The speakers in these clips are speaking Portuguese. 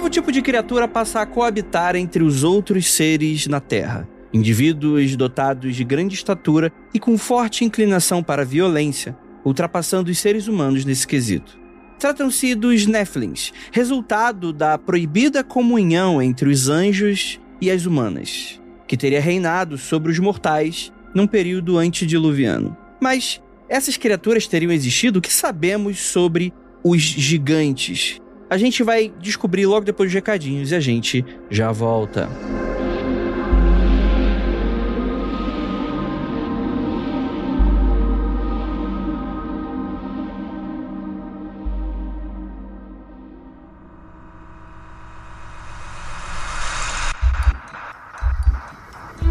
novo tipo de criatura passa a coabitar entre os outros seres na Terra. Indivíduos dotados de grande estatura e com forte inclinação para a violência, ultrapassando os seres humanos nesse quesito. Tratam-se dos Nephilims, resultado da proibida comunhão entre os anjos e as humanas, que teria reinado sobre os mortais num período antediluviano. Mas essas criaturas teriam existido? O que sabemos sobre os gigantes? A gente vai descobrir logo depois dos recadinhos e a gente já volta.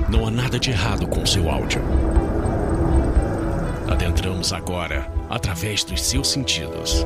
Não há nada de errado com seu áudio. Adentramos agora através dos seus sentidos.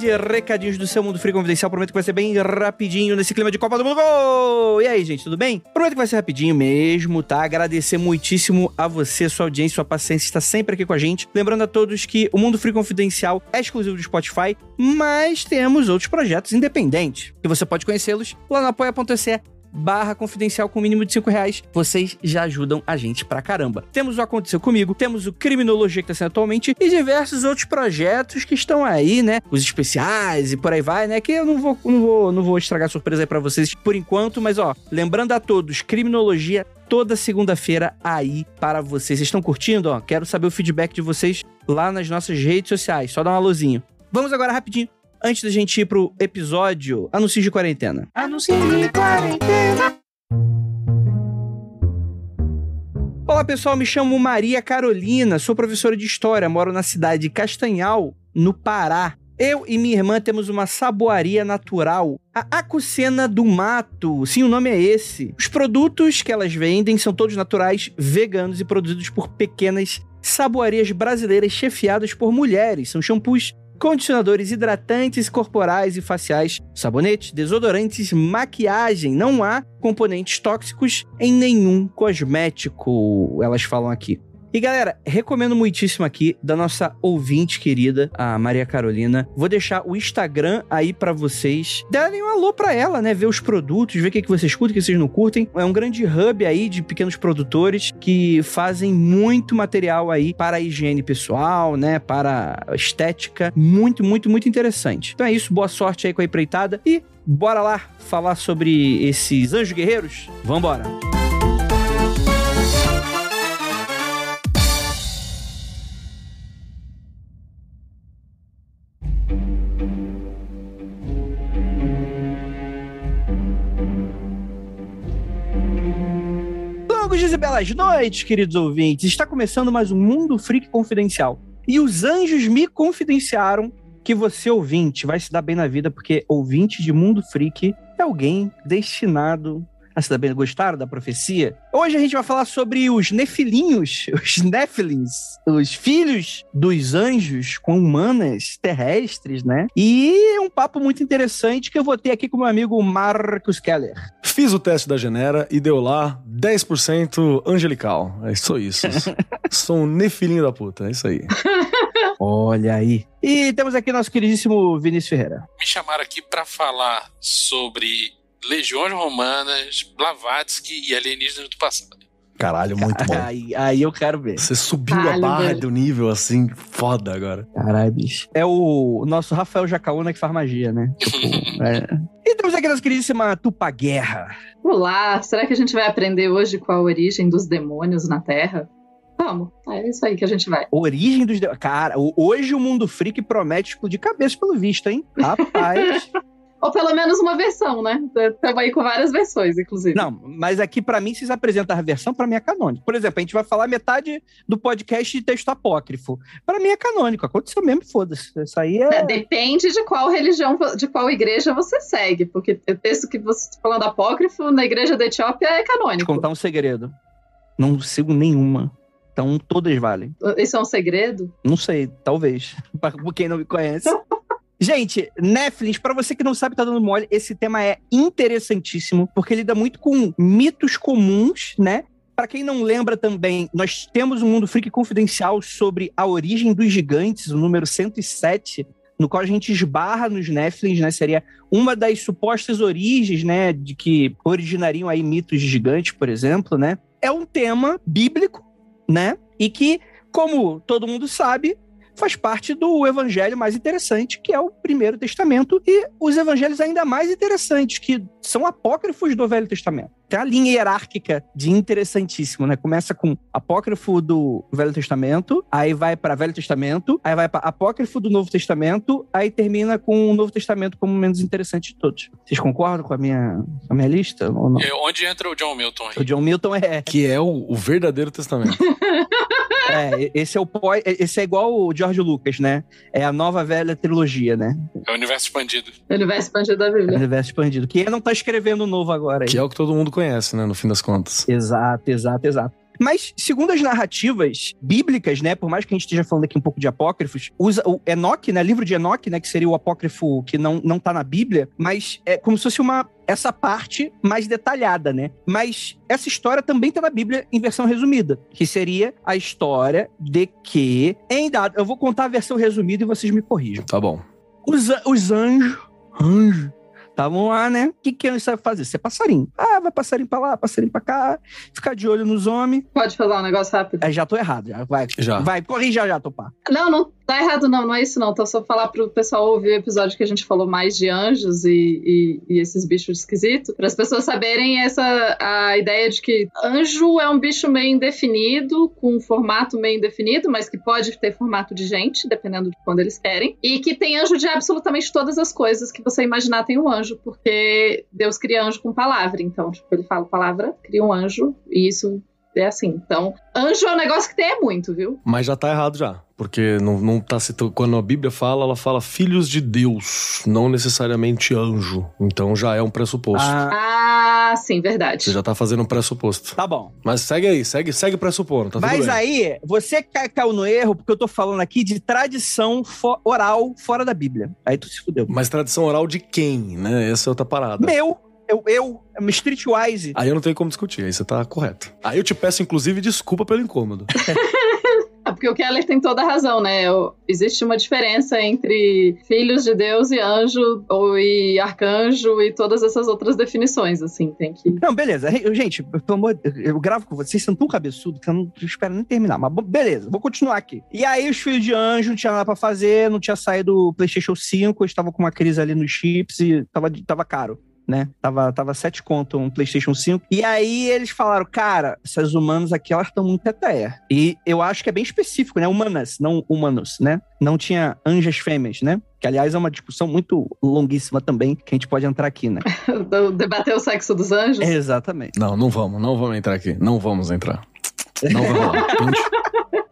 De recadinhos do seu Mundo Free Confidencial. Prometo que vai ser bem rapidinho nesse clima de Copa do Mundo. E aí, gente, tudo bem? Prometo que vai ser rapidinho mesmo, tá? Agradecer muitíssimo a você, sua audiência, sua paciência, está sempre aqui com a gente. Lembrando a todos que o Mundo Free Confidencial é exclusivo do Spotify, mas temos outros projetos independentes, que você pode conhecê-los lá no apoia.se barra confidencial com mínimo de 5 reais, vocês já ajudam a gente pra caramba. Temos o Aconteceu Comigo, temos o Criminologia que tá sendo atualmente e diversos outros projetos que estão aí, né? Os especiais e por aí vai, né? Que eu não vou, não vou, não vou estragar surpresa aí pra vocês por enquanto, mas ó, lembrando a todos, Criminologia toda segunda-feira aí para vocês. Vocês estão curtindo? Ó, quero saber o feedback de vocês lá nas nossas redes sociais. Só dá um alôzinho. Vamos agora rapidinho antes da gente ir pro episódio Anúncios de Quarentena. Anúncio de quarentena. Olá pessoal, me chamo Maria Carolina, sou professora de História, moro na cidade de Castanhal, no Pará. Eu e minha irmã temos uma saboaria natural, a Acucena do Mato. Sim, o nome é esse. Os produtos que elas vendem são todos naturais, veganos e produzidos por pequenas saboarias brasileiras chefiadas por mulheres. São shampoos condicionadores hidratantes corporais e faciais, sabonetes, desodorantes, maquiagem. Não há componentes tóxicos em nenhum cosmético, elas falam aqui. E galera, recomendo muitíssimo aqui da nossa ouvinte querida, a Maria Carolina. Vou deixar o Instagram aí para vocês. Darem um alô pra ela, né? Ver os produtos, ver o que, que vocês curtem, o que vocês não curtem. É um grande hub aí de pequenos produtores que fazem muito material aí para a higiene pessoal, né? Para a estética. Muito, muito, muito interessante. Então é isso. Boa sorte aí com a empreitada. E bora lá falar sobre esses anjos guerreiros? Vambora! Longos belas noites, queridos ouvintes. Está começando mais um Mundo Freak Confidencial. E os anjos me confidenciaram que você, ouvinte, vai se dar bem na vida, porque ouvinte de Mundo Freak é alguém destinado a se dar bem. Gostaram da profecia? Hoje a gente vai falar sobre os nefilinhos, os nefilins, os filhos dos anjos com humanas terrestres, né? E é um papo muito interessante que eu vou ter aqui com meu amigo Marcos Keller. Fiz o teste da Genera e deu lá 10% angelical. É só isso. Sou um nefilinho da puta, é isso aí. Olha aí. E temos aqui nosso queridíssimo Vinícius Ferreira. Me chamaram aqui para falar sobre legiões romanas, Blavatsky e alienígenas do passado. Caralho, muito bom. Aí, aí eu quero ver. Você subiu a Caralho, barra velho. do nível assim, foda agora. Caralho, bicho. É o nosso Rafael Jacaúna que faz magia, né? Tipo, é. E temos aqui nossa queridíssima Tupa Guerra. Olá, será que a gente vai aprender hoje qual a origem dos demônios na Terra? Vamos, é isso aí que a gente vai. Origem dos... de- Cara, hoje o Mundo Freak promete explodir cabeça pelo visto, hein? Rapaz. Ou pelo menos uma versão, né? Estamos aí com várias versões, inclusive. Não, mas aqui para mim vocês apresentam a versão, para mim é canônico. Por exemplo, a gente vai falar metade do podcast de texto apócrifo. Para mim é canônico, aconteceu mesmo, foda-se. Isso aí é... É, Depende de qual religião, de qual igreja você segue, porque o texto que você está falando apócrifo na igreja da Etiópia é Vou canônico. contar um segredo. Não sigo nenhuma. Então todas valem. Isso é um segredo? Não sei, talvez. Pra quem não me conhece. Gente, Netflix, pra você que não sabe, tá dando mole, esse tema é interessantíssimo, porque lida muito com mitos comuns, né? Pra quem não lembra também, nós temos um Mundo Freak confidencial sobre a origem dos gigantes, o número 107, no qual a gente esbarra nos Netflix, né? Seria uma das supostas origens, né? De que originariam aí mitos de gigantes, por exemplo, né? É um tema bíblico, né? E que, como todo mundo sabe, faz parte do evangelho mais interessante, que é o Primeiro Testamento, e os evangelhos ainda mais interessantes, que são apócrifos do Velho Testamento. Tem a linha hierárquica de interessantíssimo, né? Começa com apócrifo do Velho Testamento, aí vai para Velho Testamento, aí vai para apócrifo do Novo Testamento, aí termina com o Novo Testamento como o menos interessante de todos. Vocês concordam com a minha, com a minha lista ou não? É, onde entra o John Milton O aí? John Milton é Que é o, o verdadeiro testamento. É, esse é o pós, esse é igual o George Lucas, né? É a nova velha trilogia, né? É o universo expandido. O universo expandido da Bíblia. Universo expandido. Que ele não tá escrevendo novo agora. que é o que todo mundo conhece, né? No fim das contas. Exato, exato, exato. Mas, segundo as narrativas bíblicas, né, por mais que a gente esteja falando aqui um pouco de apócrifos, usa o Enoque, né, livro de Enoque, né, que seria o apócrifo que não, não tá na Bíblia, mas é como se fosse uma essa parte mais detalhada, né? Mas essa história também tá na Bíblia em versão resumida, que seria a história de que em dado, eu vou contar a versão resumida e vocês me corrijam. Tá bom. Os, os anjos, anjos, estavam lá, né? O que que eles sabem fazer? Ser passarinho. Ah, vai passarinho pra lá, passarinho pra cá, ficar de olho nos homens. Pode falar um negócio rápido? É, já tô errado, já. Vai, Já. vai corrija já, Topá. Não, não tá errado, não, não é isso, não. Tô só falar pro pessoal ouvir o episódio que a gente falou mais de anjos e, e, e esses bichos esquisitos, para as pessoas saberem essa a ideia de que anjo é um bicho meio indefinido, com um formato meio indefinido, mas que pode ter formato de gente, dependendo de quando eles querem, e que tem anjo de absolutamente todas as coisas que você imaginar tem um anjo, porque Deus cria anjo com palavra, então, tipo, ele fala palavra, cria um anjo, e isso é assim. Então, anjo é um negócio que tem é muito, viu? Mas já tá errado já. Porque não, não tá citando. Quando a Bíblia fala, ela fala filhos de Deus, não necessariamente anjo. Então já é um pressuposto. Ah, Ah, sim, verdade. Você já tá fazendo um pressuposto. tá bom. Mas segue aí, segue, segue pressupondo, tá tudo Mas bem. aí, você ca- caiu no erro, porque eu tô falando aqui de tradição fo- oral fora da Bíblia. Aí tu se fudeu. Mas tradição oral de quem, né? Essa é outra parada. Meu, eu, eu, Streetwise. Aí eu não tenho como discutir, aí você tá correto. Aí eu te peço, inclusive, desculpa pelo incômodo. É porque o Keller tem toda a razão, né? Existe uma diferença entre filhos de Deus e anjo, ou e arcanjo, e todas essas outras definições, assim, tem que... Não, beleza. Gente, pelo amor eu gravo com vocês, vocês são tão cabeçudo que eu não espero nem terminar. Mas beleza, vou continuar aqui. E aí, os filhos de anjo não tinha nada pra fazer, não tinha saído do PlayStation 5, eles estavam com uma crise ali nos chips e tava, tava caro. Né? Tava, tava 7 conto um PlayStation 5. E aí eles falaram, cara, essas humanas aqui, elas estão muito teteia. E eu acho que é bem específico, né? Humanas, não humanos, né? Não tinha anjas fêmeas, né? Que, aliás, é uma discussão muito longuíssima também, que a gente pode entrar aqui, né? debater o sexo dos anjos. Exatamente. Não, não vamos, não vamos entrar aqui. Não vamos entrar. Não rolar.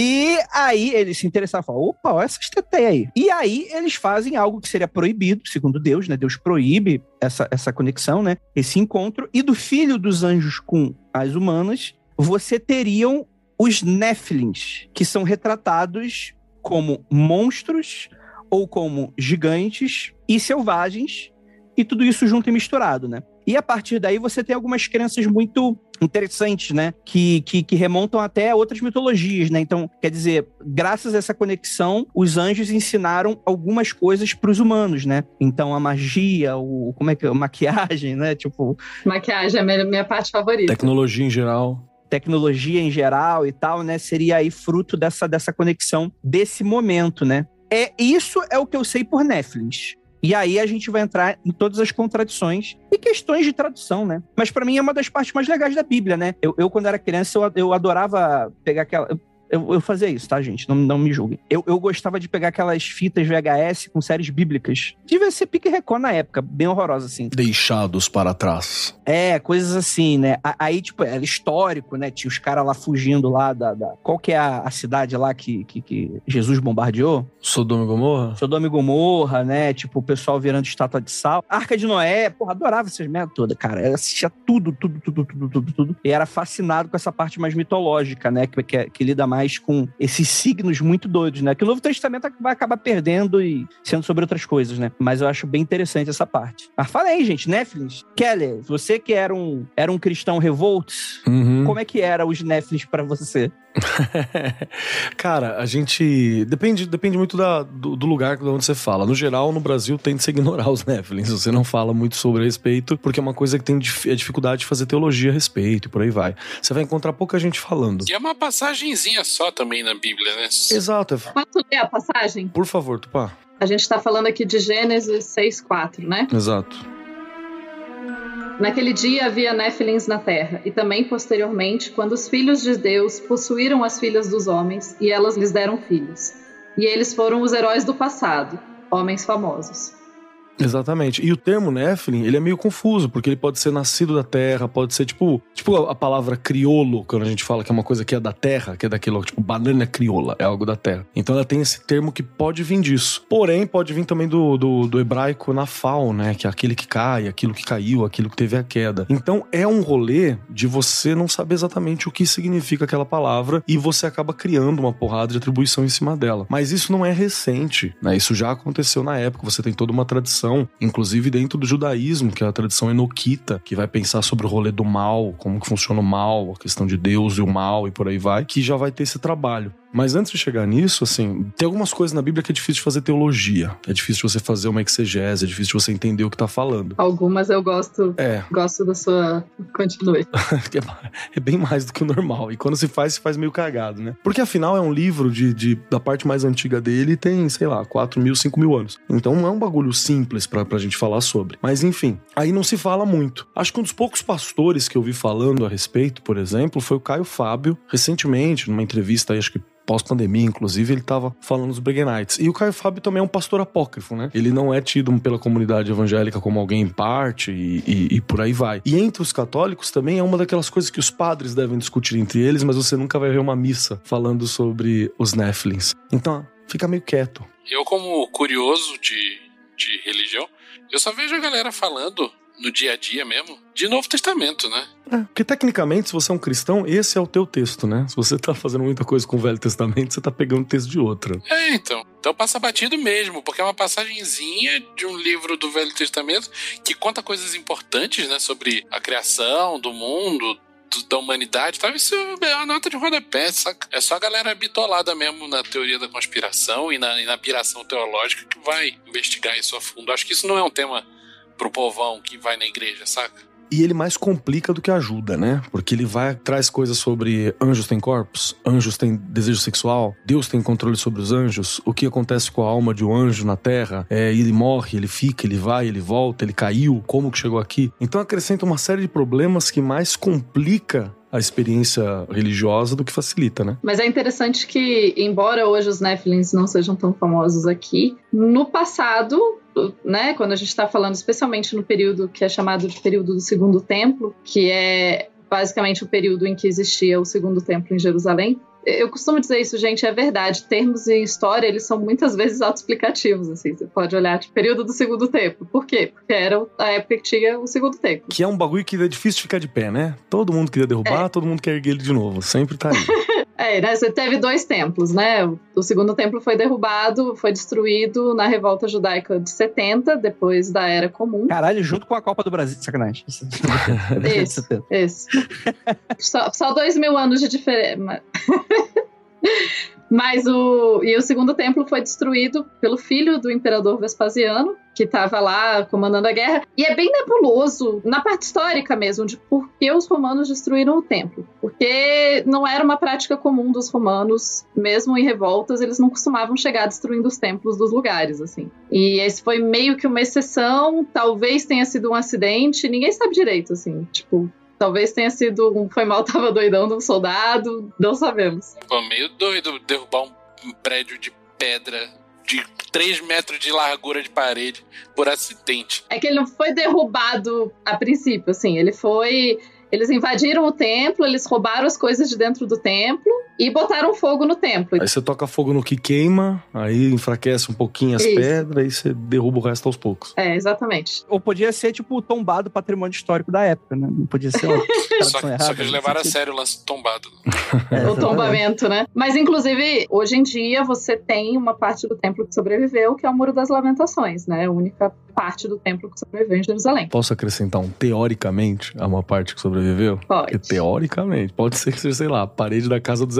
E aí eles se interessaram, falaram, opa, olha essas teteias aí. E aí eles fazem algo que seria proibido, segundo Deus, né? Deus proíbe essa, essa conexão, né? Esse encontro. E do filho dos anjos com as humanas, você teriam os Néfilins, que são retratados como monstros ou como gigantes e selvagens, e tudo isso junto e misturado, né? E a partir daí você tem algumas crenças muito interessantes, né? Que, que, que remontam até a outras mitologias, né? Então, quer dizer, graças a essa conexão, os anjos ensinaram algumas coisas para os humanos, né? Então, a magia, o como é que é, a maquiagem, né? Tipo, Maquiagem é a minha, minha parte favorita. Tecnologia em geral. tecnologia em geral e tal, né? Seria aí fruto dessa, dessa conexão desse momento, né? É isso é o que eu sei por Netflix. E aí a gente vai entrar em todas as contradições e questões de tradução, né? Mas pra mim é uma das partes mais legais da Bíblia, né? Eu, eu quando era criança, eu, eu adorava pegar aquela. Eu fazia isso, tá, gente? Não, não me julguem. Eu, eu gostava de pegar aquelas fitas VHS com séries bíblicas. Devia ser pique Record na época, bem horrorosa, assim. Deixados para trás. É, coisas assim, né? Aí, tipo, era histórico, né? Tinha os caras lá fugindo lá da, da. Qual que é a, a cidade lá que, que, que, Jesus bombardeou? Sodoma e Gomorra? Sodoma e Gomorra, né? Tipo, o pessoal virando estátua de sal. Arca de Noé, porra, adorava essas merda toda, cara. Eu assistia tudo, tudo, tudo, tudo, tudo, tudo. E era fascinado com essa parte mais mitológica, né? Que, que, que lida mais com esses signos muito doidos, né? Que o Novo Testamento vai acabar perdendo e sendo sobre outras coisas, né? Mas eu acho bem interessante essa parte. Mas fala aí, gente, Netflix. Keller, você que era um, era um cristão revolt, uhum. como é que era os Netflix para você? Cara, a gente. Depende, depende muito da, do, do, lugar de onde você fala. No geral, no Brasil, tende a ignorar os Netflix. Você não fala muito sobre a respeito, porque é uma coisa que tem a dificuldade de fazer teologia a respeito e por aí vai. Você vai encontrar pouca gente falando. E é uma passagenzinha só também na Bíblia, né? Exato. Posso ler a passagem? Por favor, Tupá. A gente está falando aqui de Gênesis 6,4, né? Exato. Naquele dia havia Néfilins na terra, e também posteriormente, quando os filhos de Deus possuíram as filhas dos homens, e elas lhes deram filhos. E eles foram os heróis do passado, homens famosos. Exatamente. E o termo Nephilim, ele é meio confuso, porque ele pode ser nascido da terra, pode ser tipo, tipo a palavra criolo, quando a gente fala que é uma coisa que é da terra, que é daquilo, tipo banana crioula, é algo da terra. Então ela tem esse termo que pode vir disso. Porém, pode vir também do, do, do hebraico nafal, né, que é aquele que cai, aquilo que caiu, aquilo que teve a queda. Então é um rolê de você não saber exatamente o que significa aquela palavra e você acaba criando uma porrada de atribuição em cima dela. Mas isso não é recente, né? Isso já aconteceu na época, você tem toda uma tradição tradição, inclusive dentro do judaísmo, que é a tradição enoquita, que vai pensar sobre o rolê do mal, como que funciona o mal, a questão de Deus e o mal e por aí vai, que já vai ter esse trabalho. Mas antes de chegar nisso, assim, tem algumas coisas na Bíblia que é difícil de fazer teologia. É difícil você fazer uma exegese, é difícil você entender o que tá falando. Algumas eu gosto. É. Gosto da sua. Continue. É, é bem mais do que o normal. E quando se faz, se faz meio cagado, né? Porque afinal é um livro de, de da parte mais antiga dele tem, sei lá, 4 mil, 5 mil anos. Então não é um bagulho simples pra, pra gente falar sobre. Mas enfim, aí não se fala muito. Acho que um dos poucos pastores que eu vi falando a respeito, por exemplo, foi o Caio Fábio, recentemente, numa entrevista aí, acho que pós-pandemia, inclusive, ele estava falando dos Breguenites. E o Caio Fábio também é um pastor apócrifo, né? Ele não é tido pela comunidade evangélica como alguém em parte e, e, e, por aí vai. E entre os católicos também é uma daquelas coisas que os padres devem discutir entre eles, mas você nunca vai ver uma missa falando sobre os Néflins. Então, fica meio quieto. Eu, como curioso de, de religião, eu só vejo a galera falando no dia a dia mesmo, de Novo Testamento, né? É, porque tecnicamente, se você é um cristão, esse é o teu texto, né? Se você tá fazendo muita coisa com o Velho Testamento, você tá pegando o texto de outra. É, então. Então passa batido mesmo, porque é uma passagenzinha de um livro do Velho Testamento que conta coisas importantes, né? Sobre a criação do mundo, da humanidade tal, isso é uma nota de rodapé, saca? É só a galera bitolada mesmo na teoria da conspiração e na, e na piração teológica que vai investigar isso a fundo. Acho que isso não é um tema pro povão que vai na igreja, saca? E ele mais complica do que ajuda, né? Porque ele vai traz coisas sobre anjos têm corpos, anjos têm desejo sexual, Deus tem controle sobre os anjos, o que acontece com a alma de um anjo na terra, é, ele morre, ele fica, ele vai, ele volta, ele caiu, como que chegou aqui? Então acrescenta uma série de problemas que mais complica a experiência religiosa do que facilita, né? Mas é interessante que, embora hoje os Nephilims não sejam tão famosos aqui, no passado, né, quando a gente está falando especialmente no período que é chamado de período do Segundo Templo, que é basicamente o período em que existia o Segundo Templo em Jerusalém, eu costumo dizer isso, gente, é verdade. Termos em história, eles são muitas vezes autoexplicativos, assim. Você pode olhar, tipo, período do segundo tempo. Por quê? Porque era a época que tinha o segundo tempo. Que é um bagulho que é difícil de ficar de pé, né? Todo mundo queria derrubar, é. todo mundo quer erguer ele de novo. Sempre tá aí. É, né? Você teve dois templos, né? O segundo templo foi derrubado, foi destruído na revolta judaica de 70, depois da Era Comum. Caralho, junto com a Copa do Brasil, sacanagem. Isso, isso. só, só dois mil anos de diferença. Mas o. E o segundo templo foi destruído pelo filho do imperador Vespasiano, que estava lá comandando a guerra. E é bem nebuloso, na parte histórica mesmo, de por que os romanos destruíram o templo. Porque não era uma prática comum dos romanos, mesmo em revoltas, eles não costumavam chegar destruindo os templos dos lugares, assim. E esse foi meio que uma exceção, talvez tenha sido um acidente, ninguém sabe direito, assim. Tipo, Talvez tenha sido um foi mal, tava doidão de um soldado, não sabemos. Pô, meio doido derrubar um prédio de pedra de 3 metros de largura de parede por acidente. É que ele não foi derrubado a princípio, assim, ele foi eles invadiram o templo, eles roubaram as coisas de dentro do templo e botaram fogo no templo. Aí você toca fogo no que queima, aí enfraquece um pouquinho as Isso. pedras e você derruba o resto aos poucos. É, exatamente. Ou podia ser, tipo, tombado patrimônio histórico da época, né? Não podia ser uma Só, errada. só que eles levaram a sério o lance tombado. É, o tombamento, né? Mas, inclusive, hoje em dia, você tem uma parte do templo que sobreviveu, que é o Muro das Lamentações, né? A única parte do templo que sobreviveu em Jerusalém. Posso acrescentar um teoricamente a uma parte que sobreviveu? Pode. Porque teoricamente, pode ser que seja, sei lá, a parede da casa do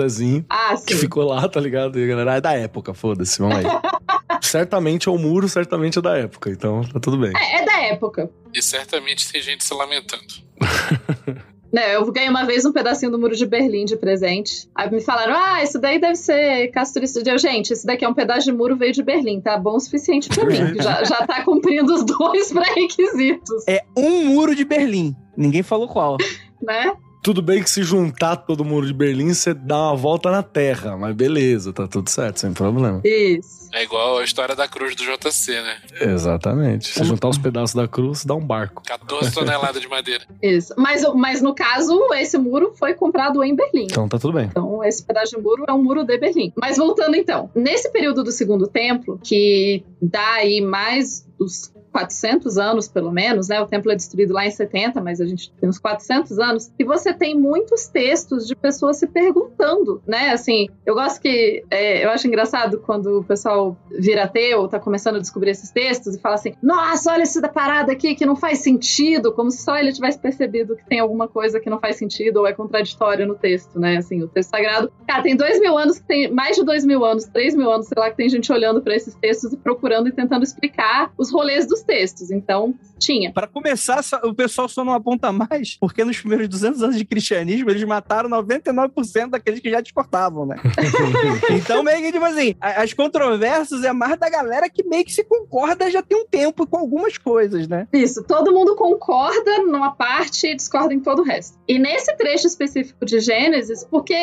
Ah, que ficou lá, tá ligado? E a galera, ah, é da época, foda-se, vamos aí. certamente é o muro, certamente é da época, então tá tudo bem. É, é da época. E certamente tem gente se lamentando. Né, eu ganhei uma vez um pedacinho do muro de Berlim de presente. Aí me falaram: ah, isso daí deve ser castrista. Eu, gente, esse daqui é um pedaço de muro veio de Berlim, tá bom o suficiente pra mim. já, já tá cumprindo os dois pré-requisitos, É um muro de Berlim. Ninguém falou qual. né? Tudo bem que se juntar todo o muro de Berlim, você dá uma volta na terra, mas beleza, tá tudo certo, sem problema. Isso. É igual a história da cruz do JC, né? Exatamente. Se juntar os pedaços da cruz, dá um barco. 14 toneladas de madeira. Isso. Mas, mas no caso, esse muro foi comprado em Berlim. Então tá tudo bem. Então, esse pedaço de muro é um muro de Berlim. Mas voltando então, nesse período do Segundo Templo, que dá aí mais dos 400 anos, pelo menos, né? O templo é destruído lá em 70, mas a gente tem uns 400 anos. E você tem muitos textos de pessoas se perguntando, né? Assim, eu gosto que... é, eu acho engraçado quando o pessoal vira ateu, tá começando a descobrir esses textos e fala assim, nossa, olha essa parada aqui que não faz sentido, como se só ele tivesse percebido que tem alguma coisa que não faz sentido ou é contraditória no texto, né? Assim, o texto sagrado. Cara, tem dois mil anos, que tem mais de dois mil anos, três mil anos, sei lá, que tem gente olhando para esses textos e procurando e tentando explicar os rolês dos textos. Então, tinha. Pra começar, o pessoal só não aponta mais, porque nos primeiros 200 anos de cristianismo, eles mataram 99% daqueles que já discordavam, né? então, meio que, tipo assim, as controvérsias é mais da galera que meio que se concorda já tem um tempo com algumas coisas, né? Isso, todo mundo concorda numa parte e discorda em todo o resto. E nesse trecho específico de Gênesis, porque,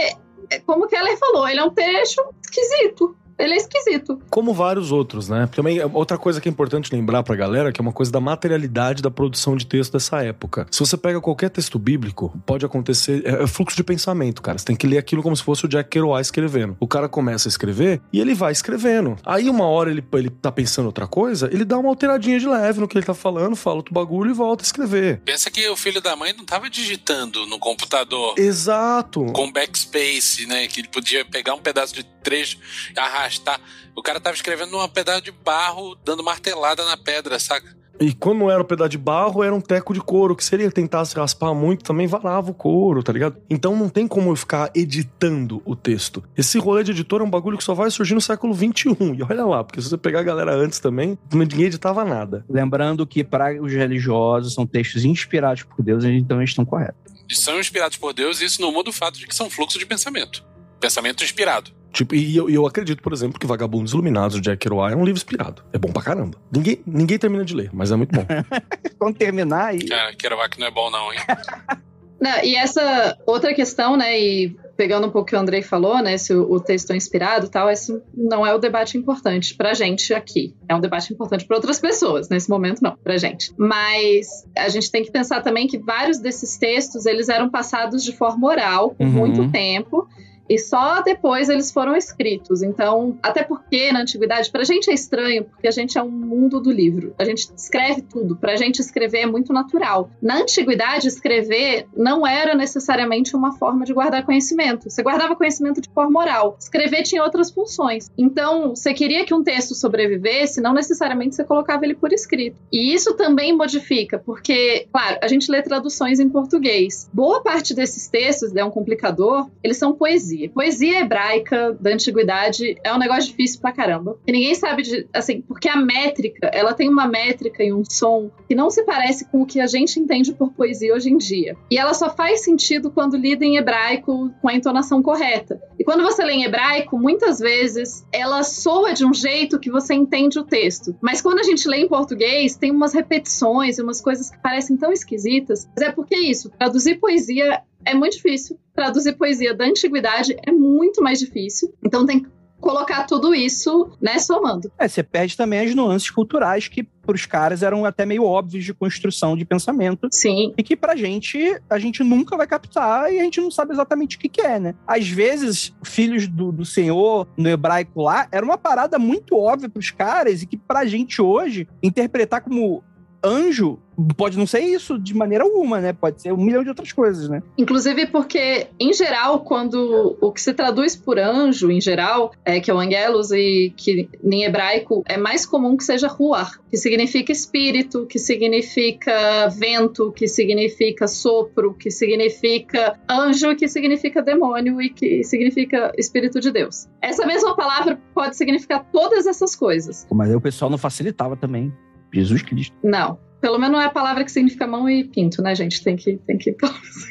é, como o Keller falou, ele é um trecho esquisito. Ele é esquisito. Como vários outros, né? Também outra coisa que é importante lembrar pra galera, que é uma coisa da materialidade da produção de texto dessa época. Se você pega qualquer texto bíblico, pode acontecer. É, é fluxo de pensamento, cara. Você tem que ler aquilo como se fosse o Jack Kerouac escrevendo. O cara começa a escrever e ele vai escrevendo. Aí uma hora ele, ele tá pensando outra coisa, ele dá uma alteradinha de leve no que ele tá falando, fala outro bagulho e volta a escrever. Pensa que o filho da mãe não tava digitando no computador Exato. com backspace, né? Que ele podia pegar um pedaço de trecho e arrastar. O cara tava escrevendo num pedaço de barro, dando martelada na pedra, saca? E quando não era um pedaço de barro, era um teco de couro, que se ele tentasse raspar muito, também varava o couro, tá ligado? Então não tem como eu ficar editando o texto. Esse rolê de editor é um bagulho que só vai surgir no século XXI. E olha lá, porque se você pegar a galera antes também, ninguém editava nada. Lembrando que para os religiosos são textos inspirados por Deus, então eles estão corretos. E são inspirados por Deus, e isso não muda o fato de que são fluxo de pensamento. Pensamento inspirado. Tipo, e eu, eu acredito, por exemplo, que Vagabundos Iluminados, de Jack Kerouac, é um livro inspirado. É bom pra caramba. Ninguém, ninguém termina de ler, mas é muito bom. Quando terminar, e Cara, Kerouac não é bom não, hein? Não, e essa outra questão, né, e pegando um pouco o que o Andrei falou, né, se o, o texto é inspirado e tal, esse não é o debate importante pra gente aqui. É um debate importante para outras pessoas, nesse momento não, pra gente. Mas a gente tem que pensar também que vários desses textos, eles eram passados de forma oral por Uhum. muito tempo. E só depois eles foram escritos. Então, até porque na antiguidade, pra gente é estranho, porque a gente é um mundo do livro. A gente escreve tudo. Pra gente escrever é muito natural. Na antiguidade, escrever não era necessariamente uma forma de guardar conhecimento. Você guardava conhecimento de forma oral. Escrever tinha outras funções. Então, você queria que um texto sobrevivesse, não necessariamente você colocava ele por escrito. E isso também modifica, porque, claro, a gente lê traduções em português. Boa parte desses textos, é um complicador, eles são poesia. Poesia. Poesia hebraica da antiguidade é um negócio difícil pra caramba. E ninguém sabe de, assim, porque a métrica, ela tem uma métrica e um som que não se parece com o que a gente entende por poesia hoje em dia. E ela só faz sentido quando lida em hebraico com a entonação correta. E quando você lê em hebraico, muitas vezes ela soa de um jeito que você entende o texto. Mas quando a gente lê em português, tem umas repetições e umas coisas que parecem tão esquisitas. Mas é porque é isso. Traduzir poesia é muito difícil. Traduzir poesia da antiguidade é muito mais difícil. Então tem que colocar tudo isso, né, somando. É, você perde também as nuances culturais que para os caras eram até meio óbvios de construção de pensamento. Sim. E que pra gente, a gente nunca vai captar e a gente não sabe exatamente o que, que é, né? Às vezes, filhos do, do Senhor, no hebraico lá, era uma parada muito óbvia pros caras e que pra gente hoje, interpretar como anjo pode não ser isso de maneira alguma, né? Pode ser um milhão de outras coisas, né? Inclusive porque, em geral, quando o que se traduz por anjo, em geral, é que é o angelos e que em hebraico é mais comum que seja ruar, que significa espírito, que significa vento, que significa sopro, que significa anjo, que significa demônio e que significa espírito de Deus. Essa mesma palavra pode significar todas essas coisas. Mas aí o pessoal não facilitava também. Jesus Cristo. Não. Pelo menos não é a palavra que significa mão e pinto, né, gente? Tem que. Tem que.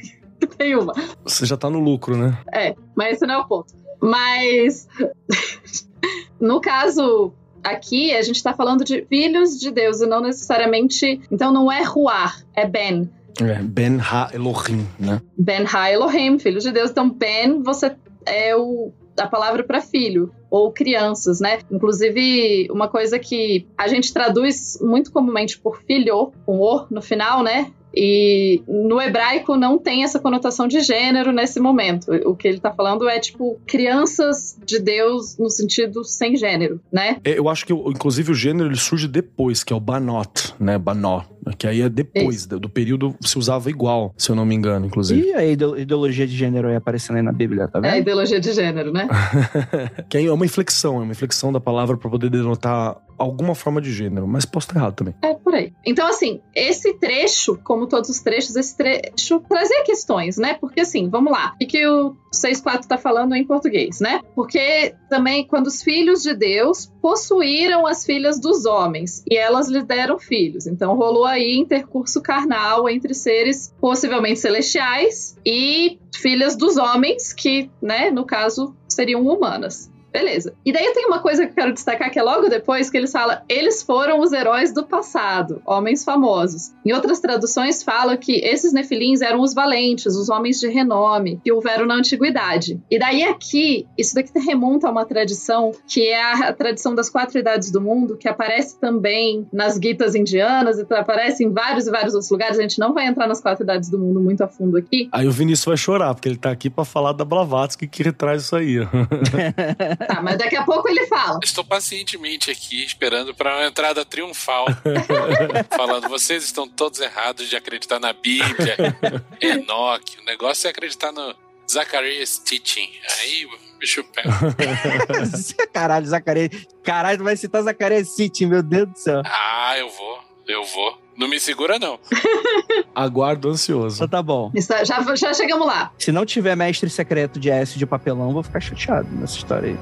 tem uma. Você já tá no lucro, né? É, mas esse não é o ponto. Mas. no caso aqui, a gente tá falando de filhos de Deus e não necessariamente. Então não é Ruar, é Ben. É, Ben Ha Elohim, né? Ben Ha Elohim, filho de Deus. Então, Ben, você é o a palavra para filho ou crianças, né? Inclusive, uma coisa que a gente traduz muito comumente por filho, com o no final, né? E no hebraico não tem essa conotação de gênero nesse momento. O que ele tá falando é, tipo, crianças de Deus no sentido sem gênero, né? É, eu acho que, inclusive, o gênero ele surge depois, que é o banot, né? Banó. Que aí é depois do, do, período se usava igual, se eu não me engano, inclusive. E a ideologia de gênero aí aparecendo aí na Bíblia, tá vendo? É a ideologia de gênero, né? que aí é uma inflexão, é uma inflexão da palavra para poder denotar alguma forma de gênero, mas posso estar errado também. É por aí. Então, assim, esse trecho, como todos os trechos, esse trecho trazia questões, né? Porque, assim, vamos lá. O que o 6.4 tá falando em português, né? Porque também, quando os filhos de Deus possuíram as filhas dos homens e elas lhe deram filhos. Então, rolou aí intercurso carnal entre seres possivelmente celestiais e filhas dos homens, que, né, no caso, seriam humanas. Beleza. E daí tem uma coisa que eu quero destacar que é logo depois que eles falam: eles foram os heróis do passado, homens famosos. Em outras traduções fala que esses nefilins eram os valentes, os homens de renome que houveram na antiguidade. E daí aqui, isso daqui remonta a uma tradição que é a tradição das quatro idades do mundo, que aparece também nas guitas indianas e aparece em vários e vários outros lugares. A gente não vai entrar nas quatro idades do mundo muito a fundo aqui. Aí o Vinícius vai chorar, porque ele tá aqui para falar da Blavatsky que retraz isso aí. Tá, mas daqui a pouco ele fala. Estou pacientemente aqui esperando para uma entrada triunfal. falando, vocês estão todos errados de acreditar na Bíblia, Enoque. O negócio é acreditar no Zacarias Teaching. Aí bicho pega. Caralho, Zacarias. Caralho, tu vai citar Zacarias Teaching, meu Deus do céu. Ah, eu vou. Eu vou. Não me segura, não. Aguardo ansioso. Então tá bom. Está, já, já chegamos lá. Se não tiver mestre secreto de S de papelão, vou ficar chateado nessa história aí.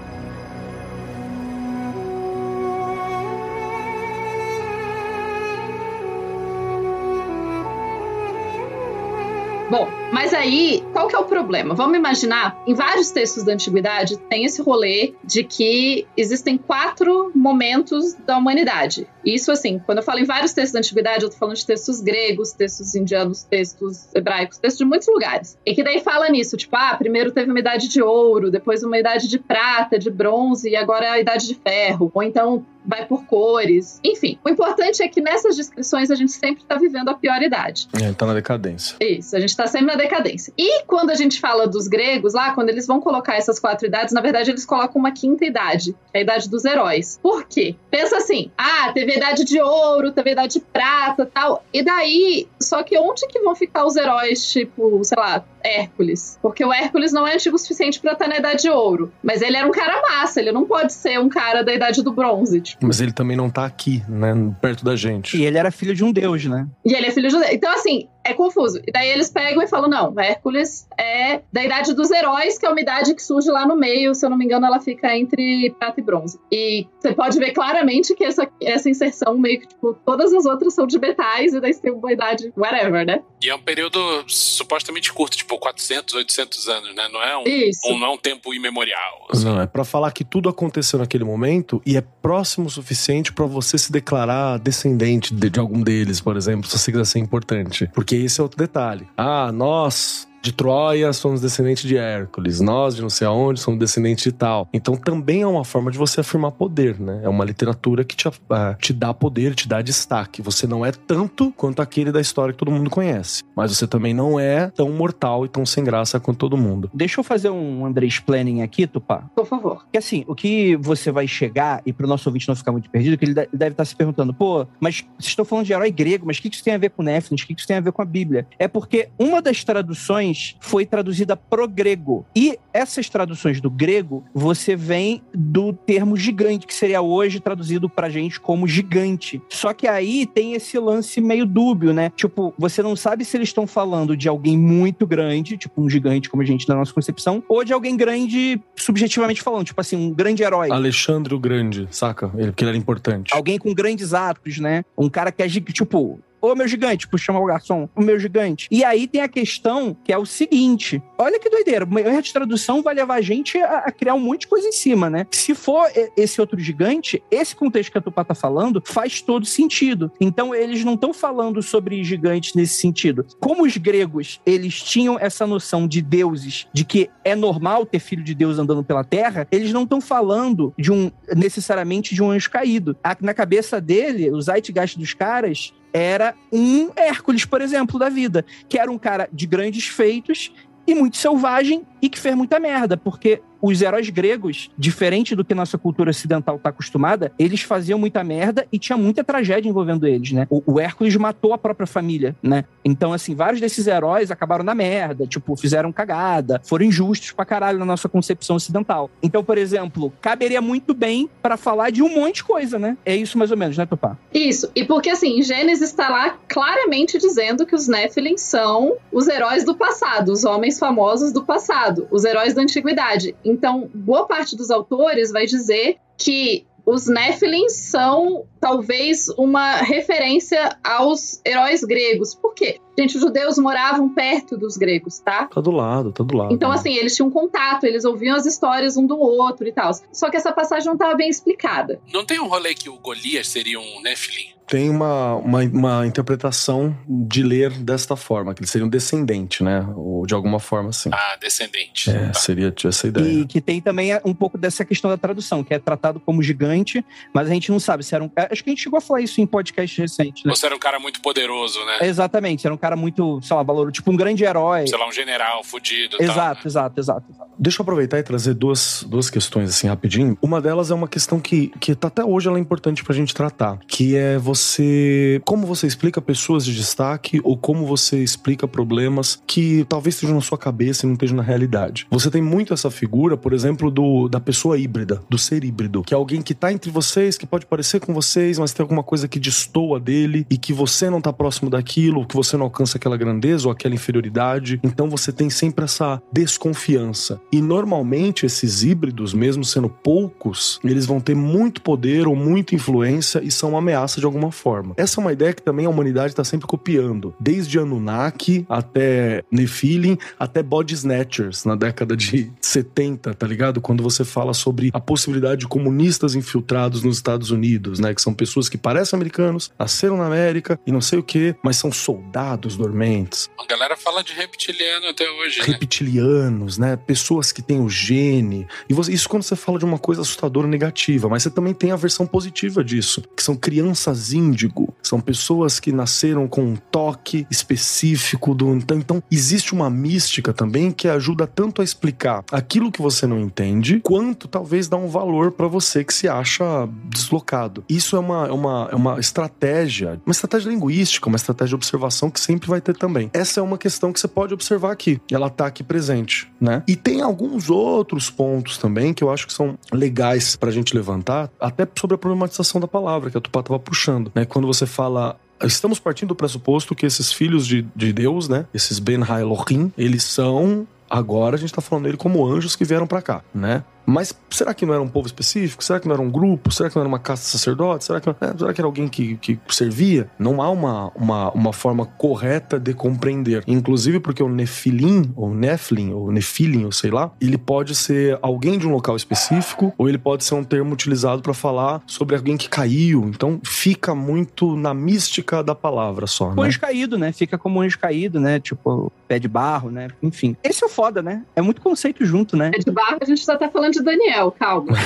Bom, mas aí, qual que é o problema? Vamos imaginar, em vários textos da antiguidade tem esse rolê de que existem quatro momentos da humanidade. Isso assim, quando eu falo em vários textos da antiguidade, eu tô falando de textos gregos, textos indianos, textos hebraicos, textos de muitos lugares. E que daí fala nisso, tipo, ah, primeiro teve uma idade de ouro, depois uma idade de prata, de bronze e agora é a idade de ferro. Ou então vai por cores. Enfim, o importante é que nessas descrições a gente sempre está vivendo a pior idade. É, tá na decadência. Isso, a gente está sempre na decadência. E quando a gente fala dos gregos lá, quando eles vão colocar essas quatro idades, na verdade eles colocam uma quinta idade, é a idade dos heróis. Por quê? Pensa assim, ah, teve a idade de ouro, teve a idade de prata, tal. E daí, só que onde que vão ficar os heróis, tipo, sei lá, Hércules? Porque o Hércules não é antigo o suficiente para estar na idade de ouro, mas ele era um cara massa, ele não pode ser um cara da idade do bronze. Tipo. Mas ele também não tá aqui, né? Perto da gente. E ele era filho de um deus, né? E ele é filho de um deus. Então, assim, é confuso. E daí eles pegam e falam: não, Hércules é da idade dos heróis, que é uma idade que surge lá no meio, se eu não me engano, ela fica entre prata e bronze. E você pode ver claramente que essa, essa inserção, meio que, tipo, todas as outras são de metais, e daí você tem uma idade, whatever, né? E é um período supostamente curto, tipo 400, 800 anos, né? Não é um, um, não é um tempo imemorial. assim. Não, é pra falar que tudo aconteceu naquele momento e é próximo o suficiente pra você se declarar descendente de, de algum deles, por exemplo, se você quiser ser importante. Porque esse é outro detalhe. Ah, nós de Troia somos descendentes de Hércules, nós de não sei aonde somos descendentes de tal. Então também é uma forma de você afirmar poder, né? É uma literatura que te, ah, te dá poder, te dá destaque. Você não é tanto quanto aquele da história que todo mundo conhece, mas você também não é tão mortal e tão sem graça quanto todo mundo. Deixa eu fazer um Andrés Planning aqui, Tupá. Por favor. Porque assim, o que você vai chegar, e pro nosso ouvinte não ficar muito perdido, que ele de- deve estar se perguntando, pô, mas vocês estão falando de herói grego, mas o que que isso tem a ver com Néfilim? O que que isso tem a ver com a Bíblia? É porque uma das traduções foi traduzida pro grego. E essas traduções do grego, você vem do termo gigante, que seria hoje traduzido pra gente como gigante. Só que aí tem esse lance meio dúbio, né? Tipo, você não sabe se eles estão falando de alguém muito grande, tipo um gigante, como a gente na nossa concepção, ou de alguém grande, subjetivamente falando, tipo assim, um grande herói. Alexandre o Grande, saca? Ele, porque ele era importante. Alguém com grandes atos, né? Um cara que é tipo, ô meu gigante, tipo, chama o garçom, o meu gigante. E aí tem a questão que é o seguinte: olha que doideira, o erro de tradução vai levar a gente a, a criar um monte de coisa em cima, né? Se for esse outro gigante, esse contexto que a Tupá tá falando faz todo sentido. Então eles não estão falando sobre gigantes nesse sentido. Como os gregos, eles tinham essa noção de deuses, de que é normal ter filho de Deus andando pela terra, eles não estão falando de um necessariamente de um anjo caído. Na cabeça dele, o zeitgeist dos caras era um Hércules, por exemplo, da vida, que era um cara de grandes feitos e muito selvagem e que fez muita merda, porque os heróis gregos, diferente do que nossa cultura ocidental está acostumada, eles faziam muita merda e tinha muita tragédia envolvendo eles, né? O, o Hércules matou a própria família, né? Então, assim, vários desses heróis acabaram na merda, tipo, fizeram cagada, foram injustos pra caralho na nossa concepção ocidental. Então, por exemplo, caberia muito bem pra falar de um monte de coisa, né? É isso mais ou menos, né, Tupá? Isso, e porque assim, Gênesis está lá claramente dizendo que os Nephilim são os heróis do passado, os homens famosos do passado, os heróis da antiguidade. Então, boa parte dos autores vai dizer que os Nephilim são talvez uma referência aos heróis gregos. Por quê? Gente, os judeus moravam perto dos gregos, tá? Tá do lado, tá do lado. Então, assim, eles tinham contato, eles ouviam as histórias um do outro e tal. Só que essa passagem não estava bem explicada. Não tem um rolê que o Golias seria um Nephilim? Tem uma, uma, uma interpretação de ler desta forma, que ele seria um descendente, né? Ou de alguma forma, assim. Ah, descendente. É, Tá. seria essa ideia. E que tem também um pouco dessa questão da tradução, que é tratado como gigante, mas a gente não sabe se era um. Acho que a gente chegou a falar isso em podcast recente, né? Você era um cara muito poderoso, né? Exatamente, se era um cara muito, sei lá, valor, tipo um grande herói. Sei lá, um general fudido e tal. Exato, exato, exato, exato. Deixa eu aproveitar e trazer duas, duas questões assim rapidinho. Uma delas é uma questão que, que tá até hoje ela é importante pra gente tratar, que é você como você explica pessoas de destaque ou como você explica problemas que talvez estejam na sua cabeça e não estejam na realidade. Você tem muito essa figura, por exemplo, do da pessoa híbrida, do ser híbrido, que é alguém que tá entre vocês, que pode parecer com vocês, mas tem alguma coisa que destoa dele e que você não tá próximo daquilo, que você não alcança aquela grandeza ou aquela inferioridade. Então você tem sempre essa desconfiança. E normalmente esses híbridos, mesmo sendo poucos, eles vão ter muito poder ou muita influência e são uma ameaça de alguma forma. Essa é uma ideia que também a humanidade está sempre copiando, desde Anunnaki até Nephilim, até Body Snatchers na década de 70, tá ligado? Quando você fala sobre a possibilidade de comunistas infiltrados nos Estados Unidos, né, que são pessoas que parecem americanos, nasceram na América e não sei o que, mas são soldados dormentes A galera fala de reptiliano até hoje, né? reptilianos, né? Pessoas que têm o gene. E você- isso quando você fala de uma coisa assustadora negativa, mas você também tem a versão positiva disso, que são crianças índigo, são pessoas que nasceram com um toque específico do então, existe uma mística também que ajuda tanto a explicar aquilo que você não entende, quanto talvez dar um valor pra você que se acha deslocado. Isso é uma, é uma, é uma estratégia, uma estratégia linguística, uma estratégia de observação que sempre vai ter também. Essa é uma questão que você pode observar aqui. Ela tá aqui presente, né? E tem alguns outros pontos também que eu acho que são legais pra gente levantar, até sobre a problematização da palavra que a Tupá tava puxando, né? Quando você fala estamos partindo do pressuposto que esses filhos de, de Deus, né? Esses Ben Elohim, eles são Agora a gente tá falando dele como anjos que vieram para cá, né? Mas será que não era um povo específico? Será que não era um grupo? Será que não era uma casta de sacerdote? Será que, não, é, será que era alguém que, que servia? Não há uma, uma, uma forma correta de compreender. Inclusive porque o Nefilim, ou Nephilim, ou Nefilim, ou sei lá, ele pode ser alguém de um local específico, ou ele pode ser um termo utilizado para falar sobre alguém que caiu. Então fica muito na mística da palavra só, né? O anjo caído, né? Fica como um anjo caído, né? Tipo, pé de barro, né? Enfim. Esse é o foda, né? É muito conceito junto, né? Pé de barro, a gente só tá falando de Daniel, calma.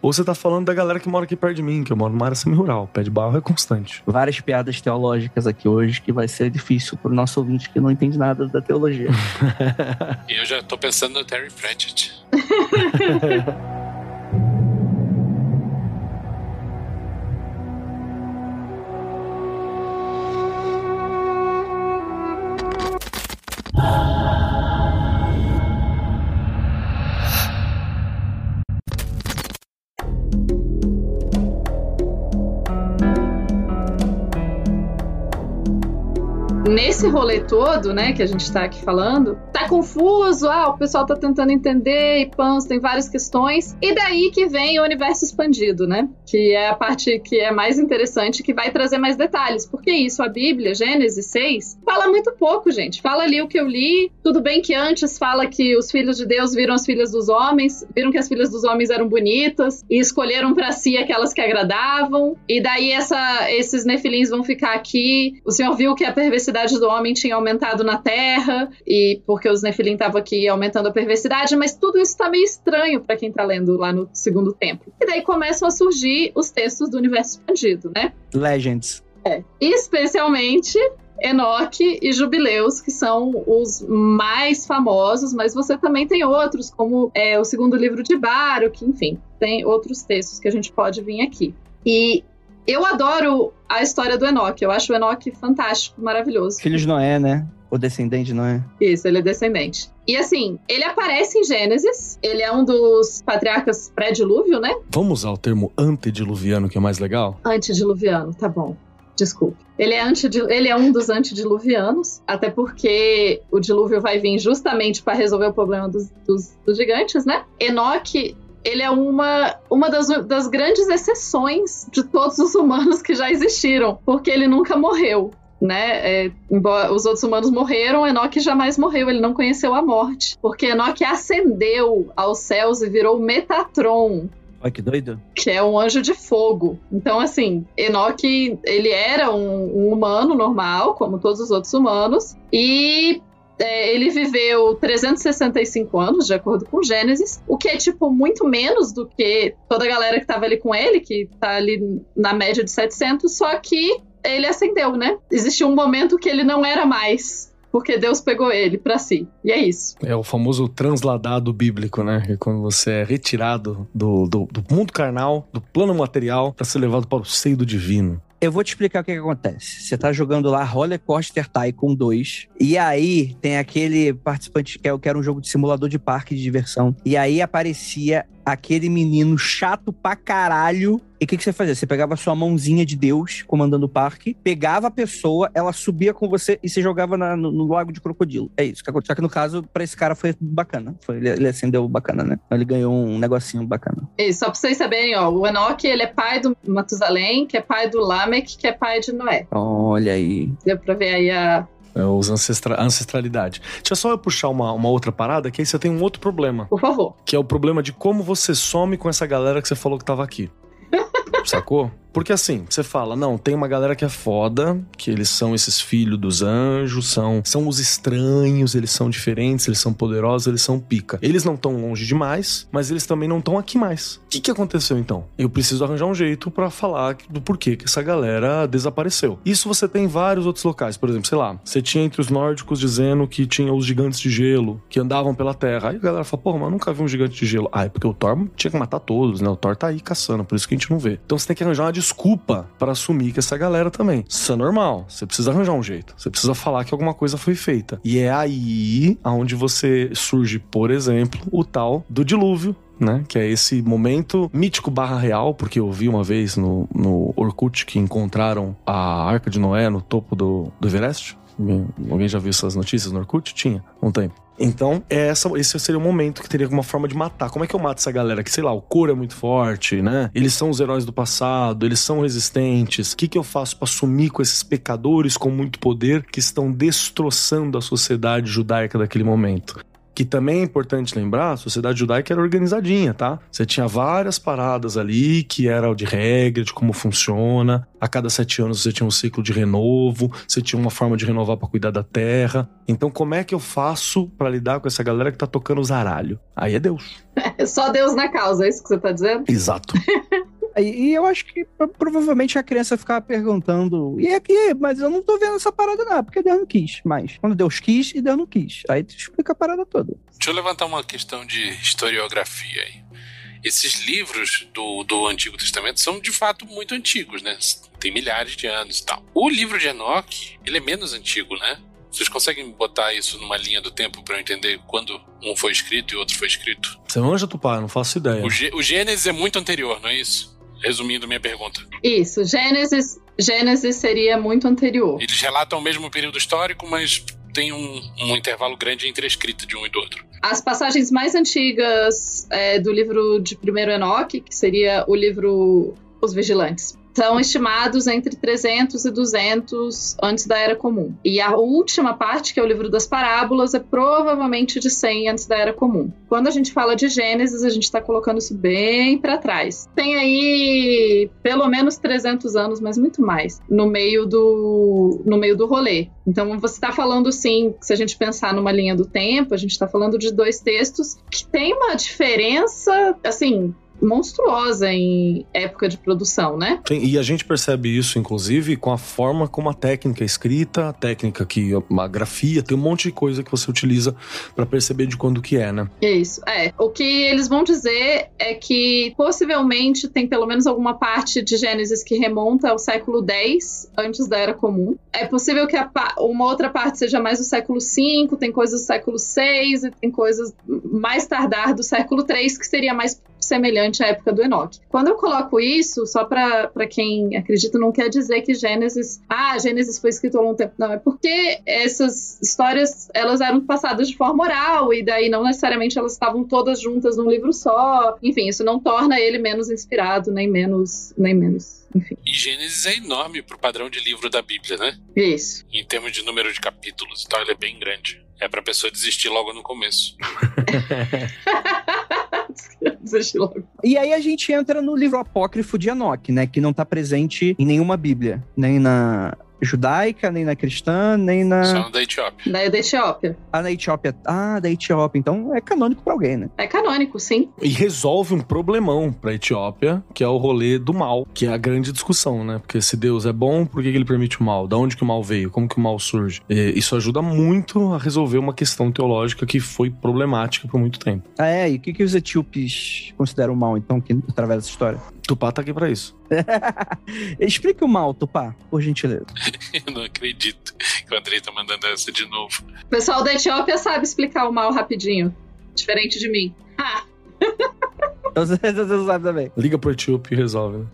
Ou você tá falando da galera que mora aqui perto de mim, que eu moro numa área semi-rural. Pé de barro é constante. Várias piadas teológicas aqui hoje que vai ser difícil pro nosso ouvinte que não entende nada da teologia. e eu já tô pensando no Terry Pratchett. nesse rolê todo, né, que a gente tá aqui falando, tá confuso, ah, o pessoal tá tentando entender, e pãs, tem várias questões, e daí que vem o universo expandido, né, que é a parte que é mais interessante, que vai trazer mais detalhes, porque isso, a Bíblia, Gênesis 6, fala muito pouco, gente, fala ali o que eu li, tudo bem que antes fala que os filhos de Deus viram as filhas dos homens, viram que as filhas dos homens eram bonitas, e escolheram para si aquelas que agradavam, e daí essa, esses nefilins vão ficar aqui, o Senhor viu que a perversidade do homem tinha aumentado na Terra, e porque os Nefilim estavam aqui aumentando a perversidade, mas tudo isso tá meio estranho para quem tá lendo lá no segundo templo. E daí começam a surgir os textos do universo expandido, né? Legends. É. Especialmente Enoque e Jubileus, que são os mais famosos, mas você também tem outros, como é, o segundo livro de Baruch, enfim, tem outros textos que a gente pode vir aqui. E eu adoro a história do Enoch. Eu acho o Enoch fantástico, maravilhoso. Filho de Noé, né? O descendente de Noé. Isso, ele é descendente. E assim, ele aparece em Gênesis, ele é um dos patriarcas pré-dilúvio, né? Vamos usar o termo antediluviano, que é mais legal? Antediluviano, tá bom. Desculpe. Ele é, ele é um dos antediluvianos, até porque o dilúvio vai vir justamente para resolver o problema dos, dos, dos gigantes, né? Enoque ele é uma, uma das, das grandes exceções de todos os humanos que já existiram, porque ele nunca morreu né? É, embora os outros humanos morreram, Enoque jamais morreu, ele não conheceu a morte. Porque Enoque ascendeu aos céus e virou Metatron. Olha que doido. Que é um anjo de fogo. Então, assim, Enoque, ele era um, um humano normal, como todos os outros humanos, e é, ele viveu 365 anos, de acordo com Gênesis, o que é, tipo, muito menos do que toda a galera que tava ali com ele, que tá ali na média de 700, só que ele ascendeu, né? Existiu um momento que ele não era mais porque Deus pegou ele para si. E é isso. É o famoso transladado bíblico, né? Que é quando você é retirado do, do, do mundo carnal, do plano material, para ser levado para o seio do divino. Eu vou te explicar o que, que acontece. Você tá jogando lá Roller Coaster Tycoon 2, e aí tem aquele participante que, é, que era um jogo de simulador de parque de diversão, e aí aparecia aquele menino chato pra caralho. E o que, que você fazia? Você pegava a sua mãozinha de Deus, comandando o parque, pegava a pessoa, ela subia com você e se jogava na, no, no, lago de crocodilo. É isso que aconteceu. Só que no caso, pra esse cara foi bacana. Foi, ele, ele acendeu bacana, né? Ele ganhou um negocinho bacana. E só pra vocês saberem, ó, o Enoch, ele é pai do Matusalém, que é pai do Lamek, que é pai de Noé. Olha aí. Deu pra ver aí a, os ancestra ancestralidade. Deixa só eu puxar uma, uma outra parada, que aí você tem um outro problema. Por favor. Que é o problema de como você some com essa galera que você falou que tava aqui. Sacou? Porque assim, você fala, não, tem uma galera que é foda, que eles são esses filhos dos anjos, são, são os estranhos, eles são diferentes, eles são poderosos, eles são pica. Eles não estão longe demais, mas eles também não estão aqui mais. O que, que aconteceu então? Eu preciso arranjar um jeito para falar do porquê que essa galera desapareceu. Isso você tem em vários outros locais. Por exemplo, sei lá, você tinha entre os nórdicos dizendo que tinha os gigantes de gelo que andavam pela terra. Aí a galera fala, porra, mas eu nunca vi um gigante de gelo. Ah, é porque o Thor tinha que matar todos, né? O Thor tá aí caçando, por isso que a gente não vê. Então você tem que arranjar uma desculpa para assumir que essa galera também. Isso é normal. Você precisa arranjar um jeito. Você precisa falar que alguma coisa foi feita. E é aí aonde você surge, por exemplo, o tal do dilúvio né? Que é esse momento mítico barra real, porque eu vi uma vez no, no Orkut que encontraram a Arca de Noé no topo do, do Everest. Alguém já viu essas notícias no Orkut? Tinha, um tempo. Então, é essa, esse seria o momento que teria uma forma de matar. Como é que eu mato essa galera? Que, sei lá, o couro é muito forte, né? Eles são os heróis do passado, eles são resistentes. O que, que eu faço para sumir com esses pecadores com muito poder que estão destroçando a sociedade judaica daquele momento? Que também é importante lembrar, a sociedade judaica era organizadinha, tá? Você tinha várias paradas ali que era de regra, de como funciona. A cada sete anos você tinha um ciclo de renovo, você tinha uma forma de renovar para cuidar da terra. Então, como é que eu faço para lidar com essa galera que tá tocando os aralho? Aí é Deus. É só Deus na causa, é isso que você tá dizendo? Exato. E, eu acho que provavelmente a criança ficava perguntando, e aqui, mas eu não tô vendo essa parada não, porque Deus não quis. Mas quando Deus quis e Deus não quis. Aí tu explica a parada toda. Deixa eu levantar uma questão de historiografia aí. Esses livros do, do Antigo Testamento são de fato muito antigos, né? Tem milhares de anos e tal. O livro de Enoch, ele é menos antigo, né? Vocês conseguem botar isso numa linha do tempo para eu entender quando um foi escrito e outro foi escrito? Você manja, Tupá? Não faço ideia. O, o Gênesis é muito anterior, não é isso? Resumindo minha pergunta. Isso, Gênesis, Gênesis seria muito anterior. Eles relatam o mesmo período histórico, mas tem um, um intervalo grande entre a escrita de um e do outro. As passagens mais antigas é, do livro de primeiro Enoque, que seria o livro Os Vigilantes, são estimados entre 300 e 200 antes da Era Comum. E a última parte, que é o livro das parábolas, é provavelmente de 100 antes da Era Comum. Quando a gente fala de Gênesis, a gente está colocando isso bem para trás. Tem aí pelo menos 300 anos, mas muito mais, no meio do, no meio do rolê. Então, você está falando, sim, se a gente pensar numa linha do tempo, a gente está falando de dois textos que tem uma diferença, assim, monstruosa em época de produção, né? Sim, e a gente percebe isso, inclusive, com a forma como a técnica é escrita, a técnica que a grafia, tem um monte de coisa que você utiliza para perceber de quando que é, né? Isso, é. O que eles vão dizer é que possivelmente tem pelo menos alguma parte de Gênesis que remonta ao século X, antes da Era Comum. É possível que uma outra parte seja mais do século V, tem coisas do século VI e tem coisas mais tardar do século III, que seria mais semelhante à época do Enoch. Quando eu coloco isso, só para quem acredita, não quer dizer que Gênesis, ah, Gênesis foi escrito há um tempo, não, é porque essas histórias, elas eram passadas de forma oral e daí não necessariamente elas estavam todas juntas num livro só. Enfim, isso não torna ele menos inspirado, nem menos, nem menos enfim. E Gênesis é enorme pro padrão de livro da Bíblia, né? Isso. Em termos de número de capítulos e tal, ele é bem grande. É pra pessoa desistir logo no começo. E aí a gente entra no livro apócrifo de Enoch, né? Que não tá presente em nenhuma Bíblia. Nem na judaica, nem na cristã, nem na. Só da Etiópia. Da, da Etiópia. Ah, da Etiópia. Ah, da Etiópia. Então é canônico pra alguém, né? É canônico, sim. E resolve um problemão pra Etiópia, que é o rolê do mal, que é a grande discussão, né? Porque se Deus é bom, por que ele permite o mal? Da onde que o mal veio? Como que o mal surge? E isso ajuda muito a resolver uma questão teológica que foi problemática por muito tempo. Ah, é? E o que, que os etíopes consideram mal, então, que, através dessa história? Tupá tá aqui pra isso. Explique o mal, Tupá, por gentileza. Eu não acredito que o Andrei tá mandando essa de novo. O pessoal da Etiópia sabe explicar o mal rapidinho. Diferente de mim. Ah! Você sabe também. Liga pro Etíope e resolve. Né?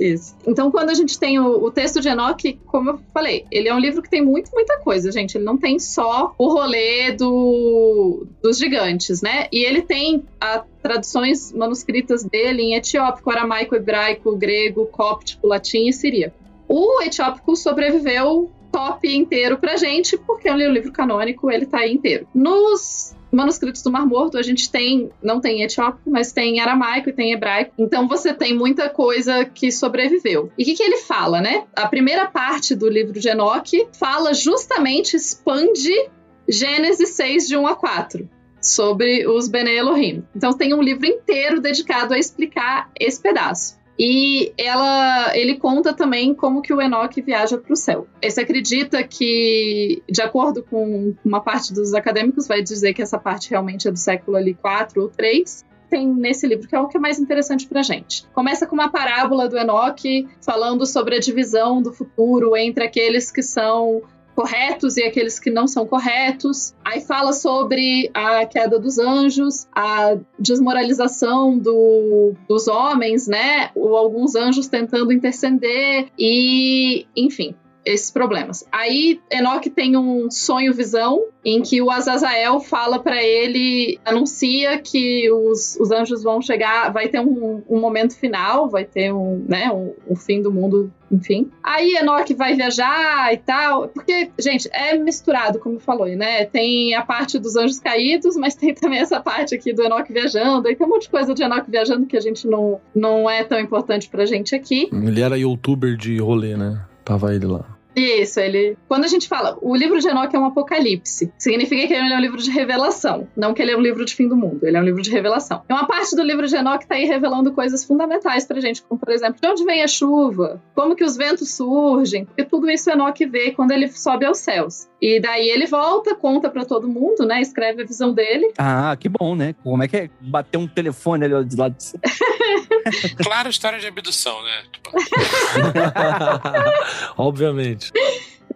Isso. Então, quando a gente tem o, o, texto de Enoch, como eu falei, ele é um livro que tem muito, muita coisa, gente. Ele não tem só o rolê do, dos gigantes, né? E ele tem a, traduções manuscritas dele em etiópico, aramaico, hebraico, grego, cóptico, latim e siríaco. O etiópico sobreviveu top inteiro pra gente, porque é um livro canônico, ele tá aí inteiro. Nos manuscritos do Mar Morto, a gente tem, não tem etiópico, mas tem aramaico e tem hebraico. Então você tem muita coisa que sobreviveu. E o que, que ele fala, né? A primeira parte do livro de Enoque fala justamente, expande Gênesis 6, de 1 a 4 sobre os Bene Elohim. Então tem um livro inteiro dedicado a explicar esse pedaço. E ela, ele conta também como que o Enoch viaja para o céu. Você acredita que, de acordo com uma parte dos acadêmicos, vai dizer que essa parte realmente é do século ali 4 ou 3, tem nesse livro, que é o que é mais interessante pra gente. Começa com uma parábola do Enoch falando sobre a divisão do futuro entre aqueles que são corretos e aqueles que não são corretos. Aí fala sobre a queda dos anjos, a desmoralização do, dos homens, né? Ou alguns anjos tentando interceder e, enfim, esses problemas. Aí Enoch tem um sonho visão em que o Azazel fala para ele, anuncia que os, os anjos vão chegar, vai ter um, um momento final, vai ter um, né, um, um, fim do mundo, enfim. Aí Enoch vai viajar e tal, porque, gente, é misturado, como falou, né? Tem a parte dos anjos caídos, mas tem também essa parte aqui do Enoch viajando, e tem um monte de coisa de Enoch viajando que a gente não, não é tão importante pra gente aqui. Ele era youtuber de rolê, né? Tava ele lá. Isso, ele. Quando a gente fala, o livro de Enoch é um apocalipse, significa que ele é um livro de revelação, não que ele é um livro de fim do mundo, ele é um livro de revelação. E uma parte do livro de Enoch tá aí revelando coisas fundamentais pra gente, como por exemplo, de onde vem a chuva, como que os ventos surgem, porque tudo isso Enoch vê quando ele sobe aos céus. E daí ele volta, conta para todo mundo, né? Escreve a visão dele. Ah, que bom, né? Como é que é bater um telefone ali de lado de cima? claro, história de abdução, né? Obviamente.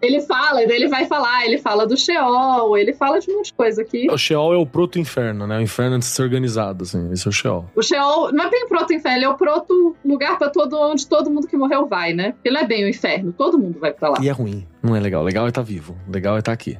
Ele fala, ele vai falar, ele fala do Sheol, ele fala de um monte de coisa aqui. O Sheol é o proto-inferno, né? O inferno antes de ser organizado, assim. Esse é o Sheol. O Sheol não é bem proto-inferno, ele é o proto-lugar para todo onde todo mundo que morreu vai, né? Ele não é bem o inferno, todo mundo vai pra lá. E é ruim. Não é legal. Legal é estar tá vivo. Legal é estar tá aqui.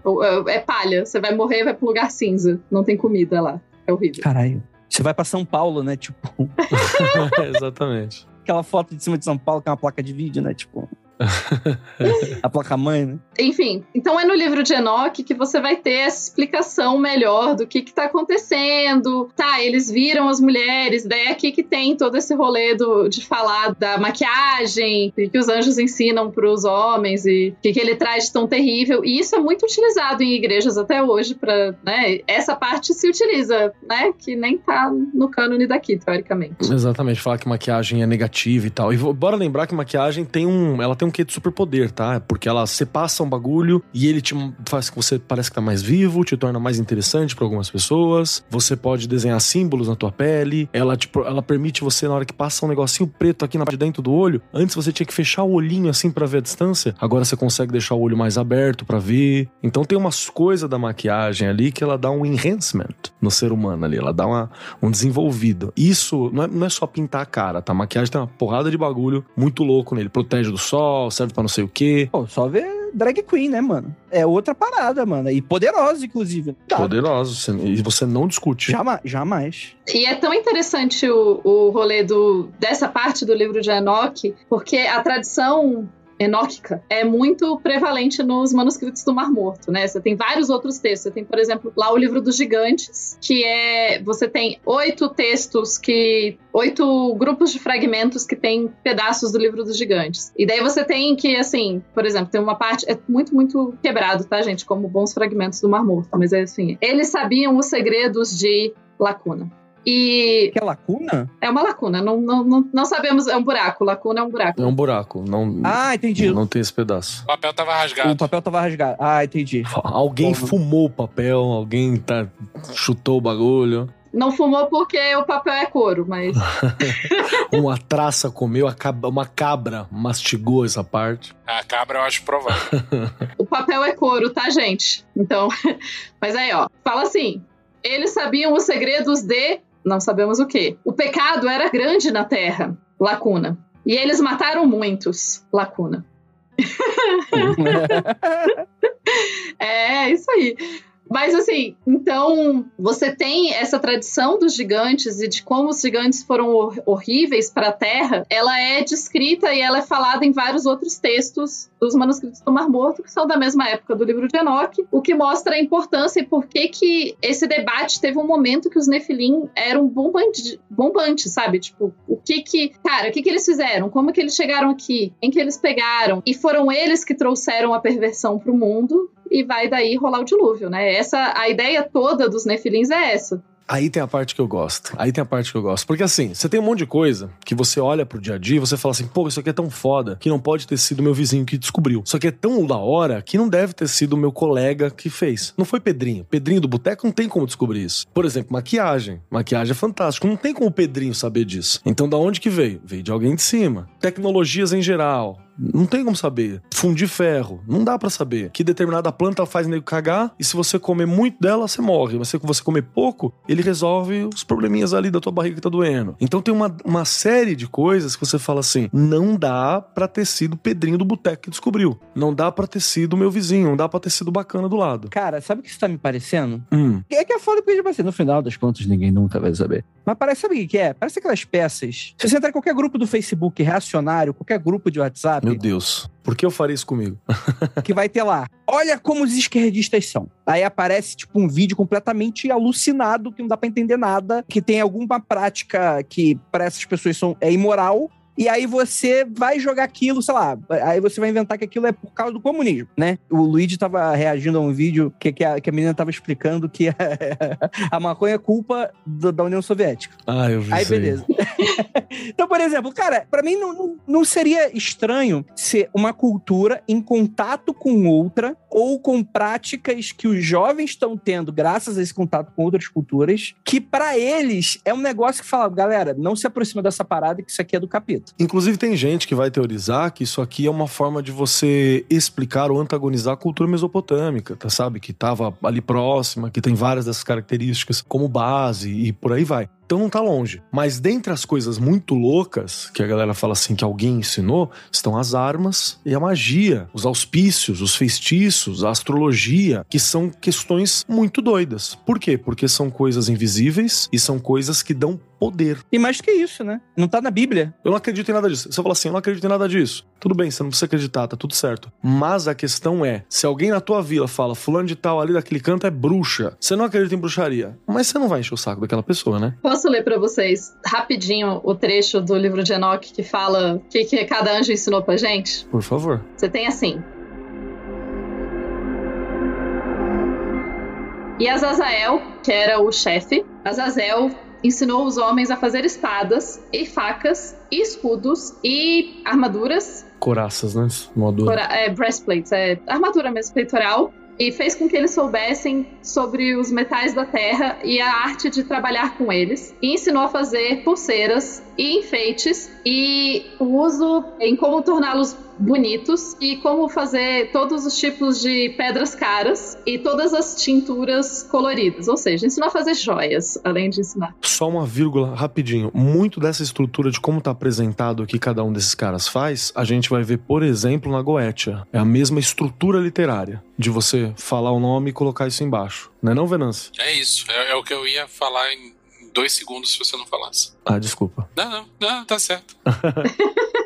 É, é palha. Você vai morrer vai pro lugar cinza. Não tem comida lá. É horrível. Caralho. Você vai para São Paulo, né? Tipo. Exatamente. Aquela foto de cima de São Paulo, que é uma placa de vídeo, né? Tipo. a placa-mãe, né? Enfim, então é no livro de Enoch que você vai ter essa explicação melhor do que que tá acontecendo. Tá, eles viram as mulheres, daí é aqui que tem todo esse rolê do, de falar da maquiagem, que os anjos ensinam para os homens e o que, que ele traz de tão terrível. E isso é muito utilizado em igrejas até hoje para, né, essa parte se utiliza, né, que nem tá no cânone daqui, teoricamente. Exatamente, falar que maquiagem é negativa e tal. E bora lembrar que maquiagem tem um, ela tem um quê de superpoder, tá? Porque ela se passa um bagulho e ele te faz que você parece que tá mais vivo, te torna mais interessante para algumas pessoas. Você pode desenhar símbolos na tua pele. Ela, tipo, ela permite você, na hora que passa um negocinho preto aqui na parte de dentro do olho, antes você tinha que fechar o olhinho assim para ver a distância. Agora você consegue deixar o olho mais aberto para ver. Então tem umas coisas da maquiagem ali que ela dá um enhancement no ser humano ali. Ela dá uma, um desenvolvido. Isso não é, não é só pintar a cara, tá? A maquiagem tem uma porrada de bagulho muito louco nele. Protege do sol, serve para não sei o quê. Pô, só ver drag queen, né, mano? É outra parada, mano. E poderosa, inclusive. Tá. Poderosa. E você não discute. Jamais. jamais. E é tão interessante o, o rolê do, dessa parte do livro de Enoch, porque a tradição enóquica é muito prevalente nos manuscritos do Mar Morto, né? Você tem vários outros textos. Você tem, por exemplo, lá o livro dos gigantes, que é você tem oito textos que oito grupos de fragmentos que tem pedaços do livro dos gigantes. E daí você tem que, assim, por exemplo, tem uma parte é muito muito quebrado, tá, gente, como bons fragmentos do Mar Morto, mas é assim, eles sabiam os segredos de Lacuna. E. Que é lacuna? É uma lacuna. Não, não, não, não, sabemos. É um buraco. Lacuna é um buraco. É um buraco. Não, ah, entendi. Não tem esse pedaço. O papel tava rasgado. O papel tava rasgado. Ah, entendi. Alguém Bom, fumou o papel, alguém tá, chutou o bagulho. Não fumou porque o papel é couro, mas. uma traça comeu, uma cabra mastigou essa parte. A cabra eu acho provável. o papel é couro, tá, gente? Então. mas aí, ó. Fala assim: eles sabiam os segredos de não sabemos o que. O pecado era grande na terra, lacuna. E eles mataram muitos, lacuna. é, isso aí. Mas assim, então você tem essa tradição dos gigantes e de como os gigantes foram hor horríveis para a Terra, ela é descrita e ela é falada em vários outros textos dos manuscritos do Mar Morto, que são da mesma época do livro de Enoch, o que mostra a importância e por que que esse debate teve um momento que os Nefilim eram bombantes, bombante, sabe? Tipo, o que que, cara, o que que eles fizeram? Como que eles chegaram aqui? Em que eles pegaram? E foram eles que trouxeram a perversão para o mundo e vai daí rolar o dilúvio, né? Essa a ideia toda dos nefilins é essa. Aí tem a parte que eu gosto. Aí tem a parte que eu gosto. Porque assim, você tem um monte de coisa que você olha pro dia a dia e você fala assim, pô, isso aqui é tão foda que não pode ter sido meu vizinho que descobriu. Isso aqui é tão da hora que não deve ter sido meu colega que fez. Não foi Pedrinho. Pedrinho do boteco não tem como descobrir isso. Por exemplo, maquiagem. Maquiagem é fantástico. Não tem como o Pedrinho saber disso. Então da onde que veio? Veio de alguém de cima. Tecnologias em geral. Não tem como saber. Fundir ferro, não dá para saber. Que determinada planta faz nego cagar e se você comer muito dela, você morre. Mas se você comer pouco, ele resolve os probleminhas ali da tua barriga que tá doendo. Então tem uma, uma série de coisas que você fala assim: não dá pra ter sido o Pedrinho do boteco que descobriu. Não dá pra ter sido meu vizinho, não dá pra ter sido bacana do lado. Cara, sabe o que isso tá me parecendo? Hum. É que é foda porque, tipo assim, no final das contas, ninguém nunca vai saber. Mas parece, sabe o que que é? Parece aquelas peças. Se você entrar em qualquer grupo do Facebook reacionário, qualquer grupo de WhatsApp, Meu Deus. Por que eu faria isso comigo? que vai ter lá. Olha como os esquerdistas são. Aí aparece, tipo, um vídeo completamente alucinado, que não dá pra entender nada, que tem alguma prática que para essas pessoas são, é imoral. E aí você vai jogar aquilo, sei lá, aí você vai inventar que aquilo é por causa do comunismo, né? O Luigi tava reagindo a um vídeo que, que, a, que a menina tava explicando que a, maconha é culpa do, da União Soviética. Ah, eu vi Aí, beleza. então, por exemplo, cara, pra mim não, não, não seria estranho ser uma cultura em contato com outra ou com práticas que os jovens estão tendo graças a esse contato com outras culturas, que pra eles é um negócio que fala, galera, não se aproxima dessa parada que isso aqui é do capeta. Inclusive, tem gente que vai teorizar que isso aqui é uma forma de você explicar ou antagonizar a cultura mesopotâmica, tá, sabe? Que estava ali próxima, que tem várias dessas características como base e por aí vai. Então não tá longe. Mas dentre as coisas muito loucas, que a galera fala assim que alguém ensinou, estão as armas e a magia, os auspícios, os feitiços, a astrologia, que são questões muito doidas. Por quê? Porque são coisas invisíveis e são coisas que dão poder. E mais do que isso, né? Não tá na Bíblia. Eu não acredito em nada disso. Você fala assim, eu não acredito em nada disso. Tudo bem, você não precisa acreditar, tá tudo certo. Mas a questão é, se alguém na tua vila fala, fulano de tal ali daquele canto é bruxa, você não acredita em bruxaria, mas você não vai encher o saco daquela pessoa, né? Posso ler pra vocês rapidinho o trecho do livro de Enoch que fala o que, que cada anjo ensinou pra gente? Por favor. Você tem assim. E Azazel, que era o chefe, Azazel ensinou os homens a fazer espadas e facas e escudos e armaduras, Coraças, né? Modo... cora- é, breastplates, é armadura mesmo, peitoral, e fez com que eles soubessem sobre os metais da terra e a arte de trabalhar com eles. E ensinou a fazer pulseiras e enfeites e o uso em como torná-los bonitos e como fazer todos os tipos de pedras caras e todas as tinturas coloridas. Ou seja, ensinou a fazer joias, além de ensinar. Só uma vírgula rapidinho. Muito dessa estrutura de como tá apresentado o que cada um desses caras faz, a gente vai ver, por exemplo, na Goetia. É a mesma estrutura literária de você falar o nome e colocar isso embaixo. Não é não, Venâncio? É isso. É, é o que eu ia falar em dois segundos se você não falasse. Ah, desculpa. Não, não, não, tá certo.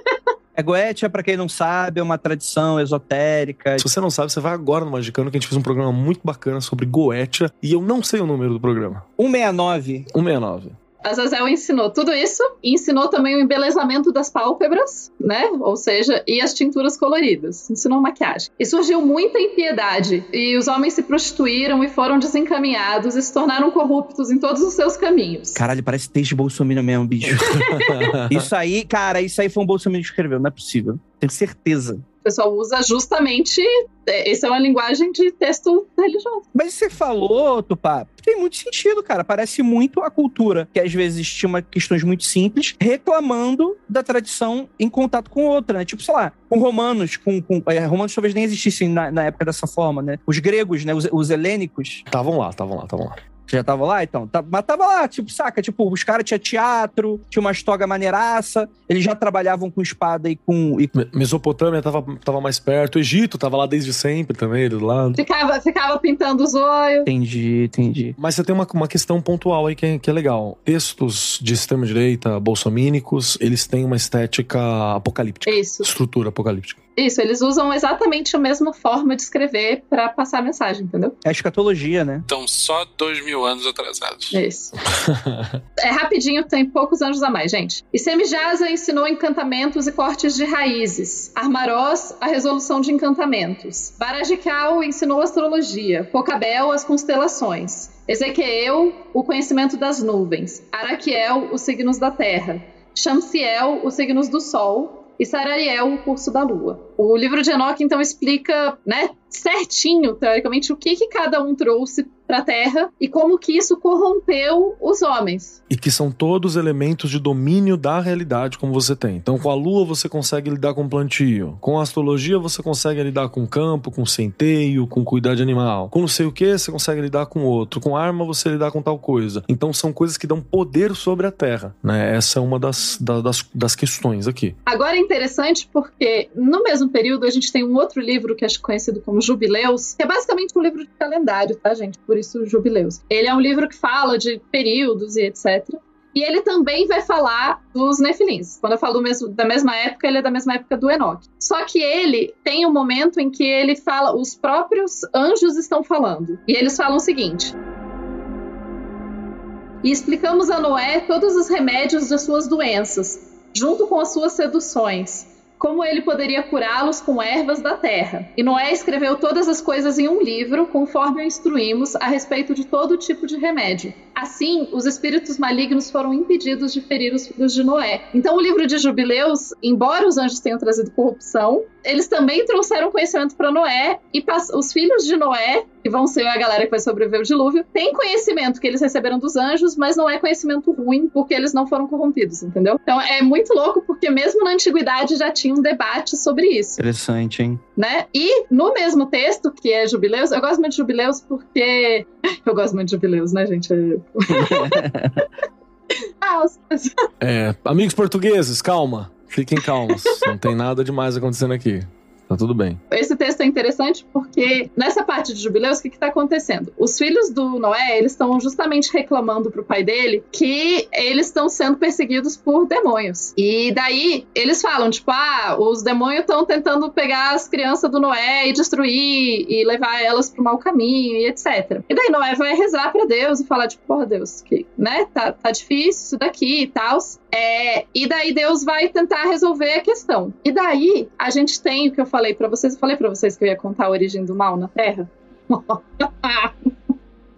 É Goetia, pra quem não sabe, é uma tradição esotérica. Se você não sabe, você vai agora no Magicano, que a gente fez um programa muito bacana sobre Goetia, e eu não sei o número do programa. 169. 169. Azazel ensinou tudo isso e ensinou também o embelezamento das pálpebras, né? Ou seja, e as tinturas coloridas. Ensinou maquiagem. E surgiu muita impiedade. E os homens se prostituíram e foram desencaminhados e se tornaram corruptos em todos os seus caminhos. Caralho, parece texto de Bolsonaro mesmo, bicho. isso aí, cara, isso aí foi um Bolsonaro que escreveu, não é possível. Tenho certeza. O pessoal usa justamente. é, Essa é uma linguagem de texto religioso. Mas você falou, Tupá, tem muito sentido, cara. Parece muito a cultura, que às vezes tinha uma questões muito simples, reclamando da tradição em contato com outra, né? Tipo, sei lá, com romanos, com. com é, romanos talvez nem existissem na, na época dessa forma, né? Os gregos, né? Os, os helênicos. Estavam lá, estavam lá, estavam lá. Já tava lá, então? Tá- mas tava lá, tipo, saca? Tipo, os caras tinham teatro, tinha uma toga maneiraça, eles já trabalhavam com espada e com. E... Me- Mesopotâmia tava, tava mais perto, o Egito tava lá desde sempre também, do lado. Ficava, ficava pintando os olhos. Entendi, entendi. Mas você tem uma, uma questão pontual aí que é, que é legal. Textos de extrema-direita, bolsomínicos, eles têm uma estética apocalíptica. Isso. Estrutura apocalíptica. Isso, eles usam exatamente a mesma forma de escrever pra passar a mensagem, entendeu? É escatologia, né? Então, só dois mil anos atrasados. Isso. é rapidinho, tem poucos anos a mais, gente. E Semijaza ensinou encantamentos e cortes de raízes. Armarós, a resolução de encantamentos. Barajikal ensinou astrologia. Pocabel, as constelações. Ezequiel, o conhecimento das nuvens. Araquiel, os signos da terra. Shamsiel, os signos do sol. E Sarariel, o curso da lua. O livro de Enoch, então, explica, né, certinho, teoricamente, o que, que cada um trouxe para a Terra e como que isso corrompeu os homens. E que são todos elementos de domínio da realidade como você tem. Então, com a lua você consegue lidar com plantio, com a astrologia você consegue lidar com campo, com centeio, com cuidar de animal. Com não sei o que você consegue lidar com outro, com arma você lidar com tal coisa. Então, são coisas que dão poder sobre a Terra, né? Essa é uma das, das, das questões aqui. Agora é interessante porque no mesmo período a gente tem um outro livro que é conhecido como Jubileus, que é basicamente um livro de calendário, tá, gente? Por isso Jubileus. Ele é um livro que fala de períodos e etc. E ele também vai falar dos Nefilins. Quando eu falo mesmo, da mesma época, ele é da mesma época do Enoch. Só que ele tem um momento em que ele fala, os próprios anjos estão falando. E eles falam o seguinte: E explicamos a Noé todos os remédios das suas doenças, junto com as suas seduções como ele poderia curá-los com ervas da terra. E Noé escreveu todas as coisas em um livro, conforme o instruímos, a respeito de todo tipo de remédio. Assim, os espíritos malignos foram impedidos de ferir os filhos de Noé. Então, o livro de Jubileus, embora os anjos tenham trazido corrupção, eles também trouxeram conhecimento para Noé e os filhos de Noé, que vão ser a galera que vai sobreviver ao dilúvio, têm conhecimento que eles receberam dos anjos, mas não é conhecimento ruim porque eles não foram corrompidos, entendeu? Então é muito louco porque mesmo na antiguidade já tinha um debate sobre isso. Interessante, hein? Né? E no mesmo texto, que é Jubileus, eu gosto muito de Jubileus porque eu gosto muito de Jubileus, né, gente? ah, é, amigos portugueses, calma. Fiquem calmos. não tem nada demais acontecendo aqui. Tá tudo bem. Esse texto é interessante porque nessa parte de Jubileus, o que está acontecendo? Os filhos do Noé, eles estão justamente reclamando pro pai dele que eles estão sendo perseguidos por demônios. E daí eles falam, tipo, ah, os demônios estão tentando pegar as crianças do Noé e destruir e levar elas pro mau caminho e etc. E daí Noé vai rezar para Deus e falar, tipo, porra, Deus, que, né, tá, tá difícil isso daqui e tal. É, e daí Deus vai tentar resolver a questão. E daí a gente tem o que eu falei para vocês, eu falei para vocês que eu ia contar a origem do mal na Terra.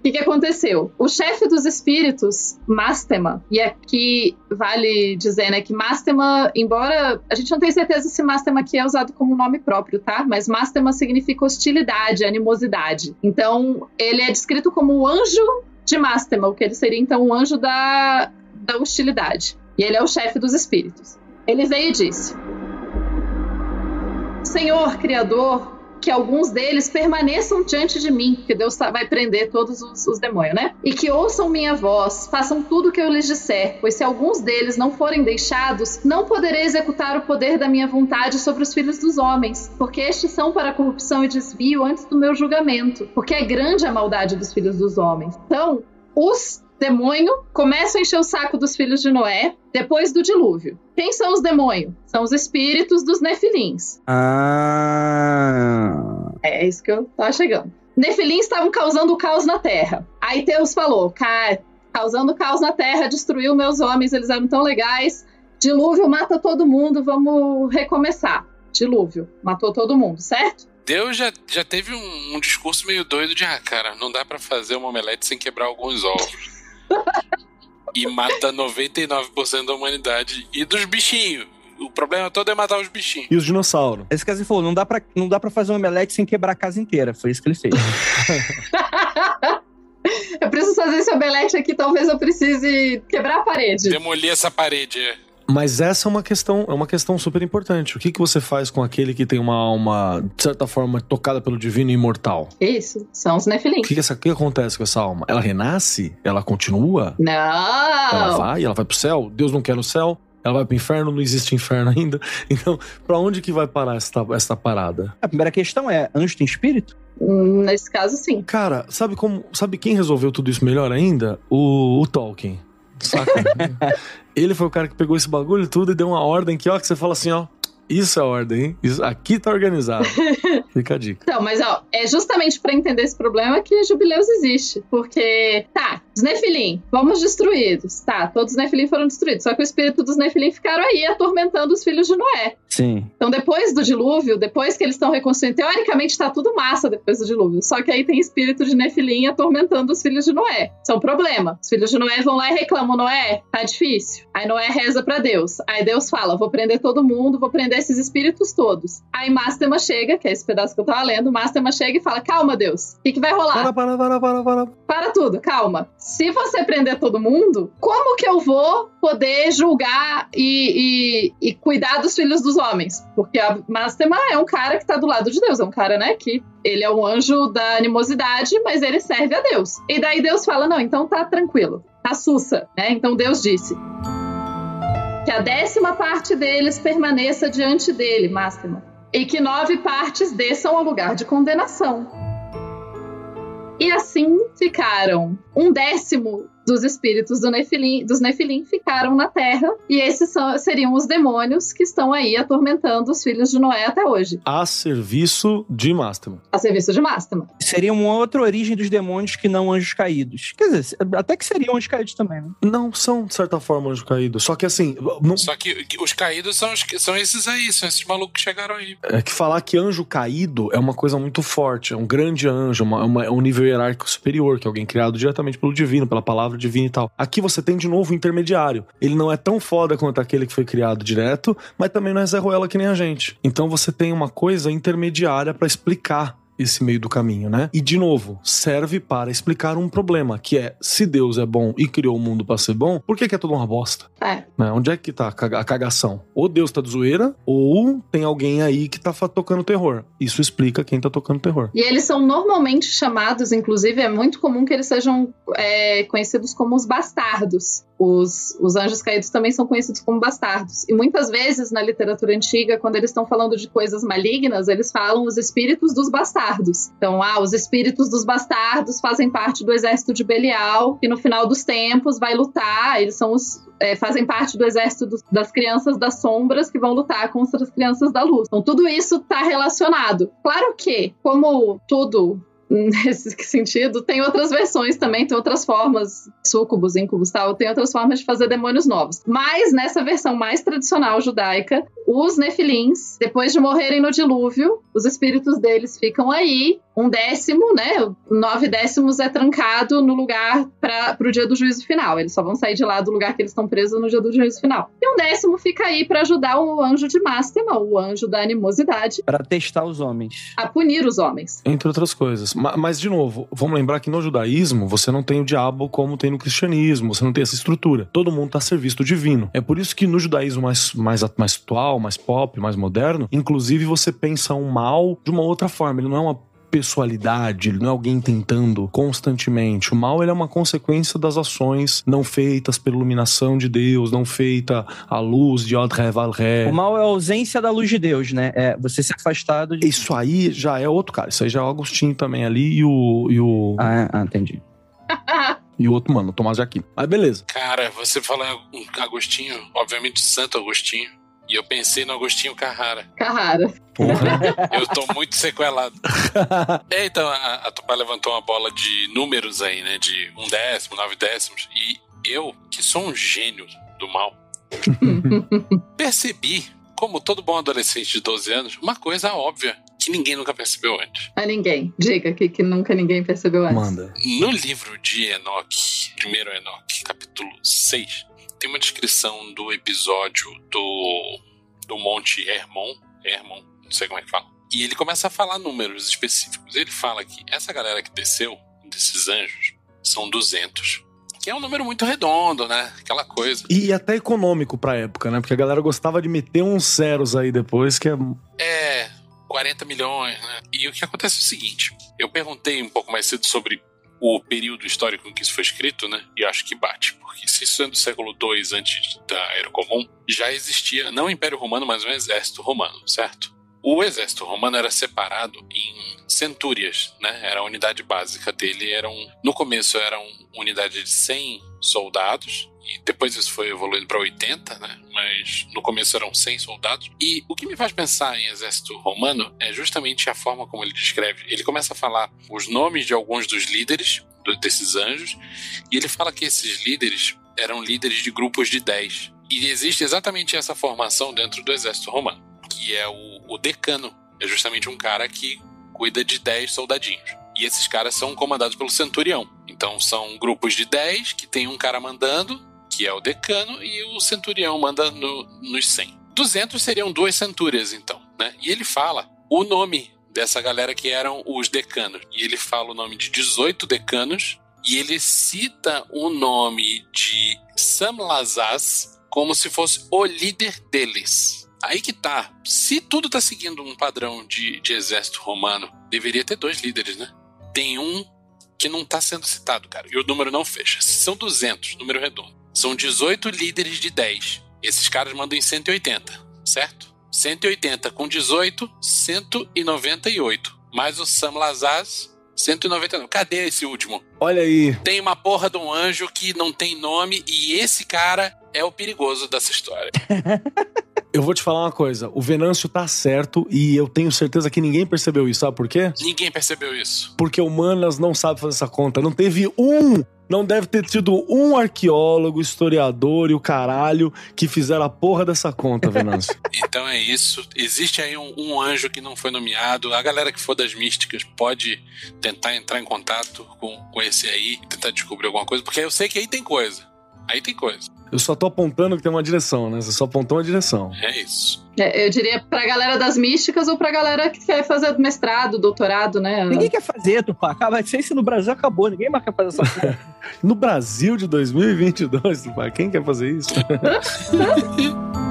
O que, que, aconteceu? O chefe dos espíritos, Mastema, e aqui vale dizer né, que Mastema, embora a gente não tenha certeza se Mastema aqui é usado como nome próprio, tá? Mas Mastema significa hostilidade, animosidade. Então, ele é descrito como o anjo de Mastema, o que ele seria então o anjo da, da hostilidade. E ele é o chefe dos espíritos. Ele veio e disse: Senhor Criador, que alguns deles permaneçam diante de mim, que Deus vai prender todos os, os, demônios, né? E que ouçam minha voz, façam tudo o que eu lhes disser, pois se alguns deles não forem deixados, não poderei executar o poder da minha vontade sobre os filhos dos homens, porque estes são para corrupção e desvio antes do meu julgamento, porque é grande a maldade dos filhos dos homens. Então, os demônio começa a encher o saco dos filhos de Noé depois do dilúvio. Quem são os demônios? São os espíritos dos nefilins. Ah. É isso que eu tava chegando. Nefilins estavam causando caos na terra. Aí Deus falou: cara, causando caos na terra, destruiu meus homens, eles eram tão legais. Dilúvio mata todo mundo, vamos recomeçar. Dilúvio matou todo mundo, certo? Deus já, já teve um, um discurso meio doido de, ah, cara, não dá para fazer uma omelete sem quebrar alguns ovos e mata 99% da humanidade e dos bichinhos. O problema todo é matar os bichinhos. E os dinossauros. Esse caso ele falou: não dá, pra, não dá pra fazer um omelete sem quebrar a casa inteira. Foi isso que ele fez. eu preciso fazer esse omelete aqui, talvez eu precise quebrar a parede. Demolir essa parede, é. Mas essa é uma questão, é uma questão super importante. O que, que você faz com aquele que tem uma alma, de certa forma, tocada pelo divino e imortal? Isso, são os Nephilim. O que, que, essa, que acontece com essa alma? Ela renasce? Ela continua? Não! Ela vai? Ela vai pro céu? Deus não quer no céu? Ela vai pro inferno, não existe inferno ainda. Então, para onde que vai parar essa, essa parada? A primeira questão é: anjo tem espírito? Hum, nesse caso, sim. Cara, sabe como. Sabe quem resolveu tudo isso melhor ainda? O, o Tolkien. Saca? ele foi o cara que pegou esse bagulho tudo e deu uma ordem que, ó, que você fala assim, ó. Isso é ordem, hein? Isso, aqui tá organizado. Fica a dica. Então, mas ó, é justamente para entender esse problema que Jubileus existe. Porque, tá, Os Nefilim, vamos destruídos. Tá, todos os Nefilim foram destruídos. Só que o espírito dos Nefilim ficaram aí atormentando os filhos de Noé. Sim. Então, depois do dilúvio, depois que eles estão reconstruindo, teoricamente tá tudo massa depois do dilúvio. Só que aí tem espírito de Nefilim atormentando os filhos de Noé. Isso é um problema. Os filhos de Noé vão lá e reclamam: Noé, tá difícil. Aí Noé reza para Deus. Aí Deus fala: vou prender todo mundo, vou prender esses espíritos todos. Aí Mastema chega, que é esse pedaço que eu tava lendo, Mastema chega e fala: calma, Deus, o que, que vai rolar? Para, para, para, para, para. Para tudo, calma. Se você prender todo mundo, como que eu vou poder julgar e, e, e cuidar dos filhos dos homens? Porque a Mastema é um cara que tá do lado de Deus, é um cara, né, que ele é um anjo da animosidade, mas ele serve a Deus. E daí Deus fala: não, então tá tranquilo, tá sussa, né? Então Deus disse que a décima parte deles permaneça diante dele, Máxima, e que nove partes desçam ao lugar de condenação. E assim ficaram um décimo dos espíritos do Nefilim, dos Nefilim ficaram na Terra, e esses são, seriam os demônios que estão aí atormentando os filhos de Noé até hoje. A serviço de Mastema. A serviço de Mastema. Seria uma outra origem dos demônios que não anjos caídos. Quer dizer, até que seriam anjos caídos também, né? Não são, de certa forma, anjos caídos. Só que assim. Não... Só que os caídos são, os, são esses aí, são esses malucos que chegaram aí. É que falar que anjo caído é uma coisa muito forte. É um grande anjo, uma, uma, é um nível hierárquico superior, que é alguém criado diretamente pelo divino, pela palavra divina e tal. Aqui você tem de novo o intermediário. Ele não é tão foda quanto aquele que foi criado direto, mas também não é Zé Ruela que nem a gente. Então você tem uma coisa intermediária para explicar esse meio do caminho, né? E de novo, serve para explicar um problema, que é se Deus é bom e criou o mundo para ser bom, por que, que é tudo uma bosta? É. Né? Onde é que tá a cagação? Ou Deus tá de zoeira, ou tem alguém aí que tá tocando terror. Isso explica quem tá tocando terror. E eles são normalmente chamados, inclusive, é muito comum que eles sejam é, conhecidos como os bastardos. Os, os anjos caídos também são conhecidos como bastardos. E muitas vezes na literatura antiga, quando eles estão falando de coisas malignas, eles falam os espíritos dos bastardos. Então, ah, os espíritos dos bastardos fazem parte do exército de Belial, que no final dos tempos vai lutar. Eles são os, é, fazem parte do exército das crianças das sombras que vão lutar contra as crianças da luz. Então, tudo isso está relacionado. Claro que, como tudo nesse sentido, tem outras versões também, tem outras formas, sucubus, incubus tal, tem outras formas de fazer demônios novos. Mas nessa versão mais tradicional judaica, os nefilins, depois de morrerem no dilúvio, os espíritos deles ficam aí um décimo, né? Nove décimos é trancado no lugar para o dia do juízo final. Eles só vão sair de lá do lugar que eles estão presos no dia do juízo final. E um décimo fica aí para ajudar o anjo de Mastema, o anjo da animosidade. Para testar os homens. A punir os homens. Entre outras coisas. Mas, de novo, vamos lembrar que no judaísmo você não tem o diabo como tem no cristianismo, você não tem essa estrutura. Todo mundo está a serviço divino. É por isso que no judaísmo mais, mais, mais atual, mais pop, mais moderno, inclusive você pensa um mal de uma outra forma. Ele não é uma pessoalidade, ele não é alguém tentando constantemente. O mal ele é uma consequência das ações não feitas pela iluminação de Deus, não feita à luz de Odre Valré. O mal é a ausência da luz de Deus, né? É você se afastado de... Isso aí já é outro cara. Isso aí já é o Agostinho também ali e o. E o... Ah, ah, entendi. e o outro, mano, o Tomás de Aquino. Mas beleza. Cara, você fala Agostinho, obviamente Santo Agostinho. E eu pensei no Agostinho Carrara. Carrara. Porra. eu tô muito sequelado. é, então, a, a Tupá levantou uma bola de números aí, né? De um décimo, nove décimos. E eu, que sou um gênio do mal, percebi, como todo bom adolescente de 12 anos, uma coisa óbvia que ninguém nunca percebeu antes. A ninguém. Diga que, que nunca ninguém percebeu antes. Manda. No livro de Enoch, primeiro Enoch, capítulo 6, tem uma descrição do episódio do, do Monte Hermon, Hermon, não sei como é que fala. E ele começa a falar números específicos. Ele fala que essa galera que desceu, desses anjos, são 200. Que é um número muito redondo, né? Aquela coisa. E até econômico pra época, né? Porque a galera gostava de meter uns zeros aí depois, que é. É, 40 milhões, né? E o que acontece é o seguinte: eu perguntei um pouco mais cedo sobre o período histórico em que isso foi escrito, né? E acho que bate, porque se isso é do século II antes da Era Comum, já existia não o Império Romano, mas um exército romano, certo? O exército romano era separado em centúrias, né? Era a unidade básica dele, eram no começo eram unidade de 100 soldados e depois isso foi evoluindo para 80, né? Mas no começo eram 100 soldados. E o que me faz pensar em exército romano é justamente a forma como ele descreve. Ele começa a falar os nomes de alguns dos líderes desses anjos, e ele fala que esses líderes eram líderes de grupos de 10. E existe exatamente essa formação dentro do exército romano, que é o, o decano. É justamente um cara que cuida de 10 soldadinhos. E esses caras são comandados pelo centurião. Então são grupos de 10 que tem um cara mandando, que é o decano, e o centurião manda no, nos 100. 200 seriam duas centúrias, então, né? E ele fala o nome dessa galera que eram os decanos. E ele fala o nome de 18 decanos, e ele cita o nome de Samlazaz como se fosse o líder deles. Aí que tá. Se tudo tá seguindo um padrão de, de exército romano, deveria ter dois líderes, né? Tem um que não tá sendo citado, cara. E o número não fecha. São 200, número redondo. São 18 líderes de 10. Esses caras mandam em 180, certo? 180 com 18, 198. Mais o Sam Lazaz, 199. Cadê esse último? Olha aí. Tem uma porra de um anjo que não tem nome e esse cara é o perigoso dessa história. Eu vou te falar uma coisa. O Venâncio tá certo e eu tenho certeza que ninguém percebeu isso. Sabe por quê? Ninguém percebeu isso. Porque humanas não sabe fazer essa conta. Não teve um, não deve ter tido um arqueólogo, historiador e o caralho que fizeram a porra dessa conta, Venâncio. Então é isso. Existe aí um, um anjo que não foi nomeado. A galera que for das místicas pode tentar entrar em contato com, com esse aí, tentar descobrir alguma coisa, porque eu sei que aí tem coisa. Aí tem coisa. Eu só tô apontando que tem uma direção, né? Você só apontou uma direção. É isso. É, eu diria pra galera das místicas ou pra galera que quer fazer mestrado, doutorado, né? Ninguém quer fazer, Tupá. Acaba de ser isso no Brasil, acabou. Ninguém mais quer fazer essa porra. No Brasil de 2022, Tupá, quem quer fazer isso?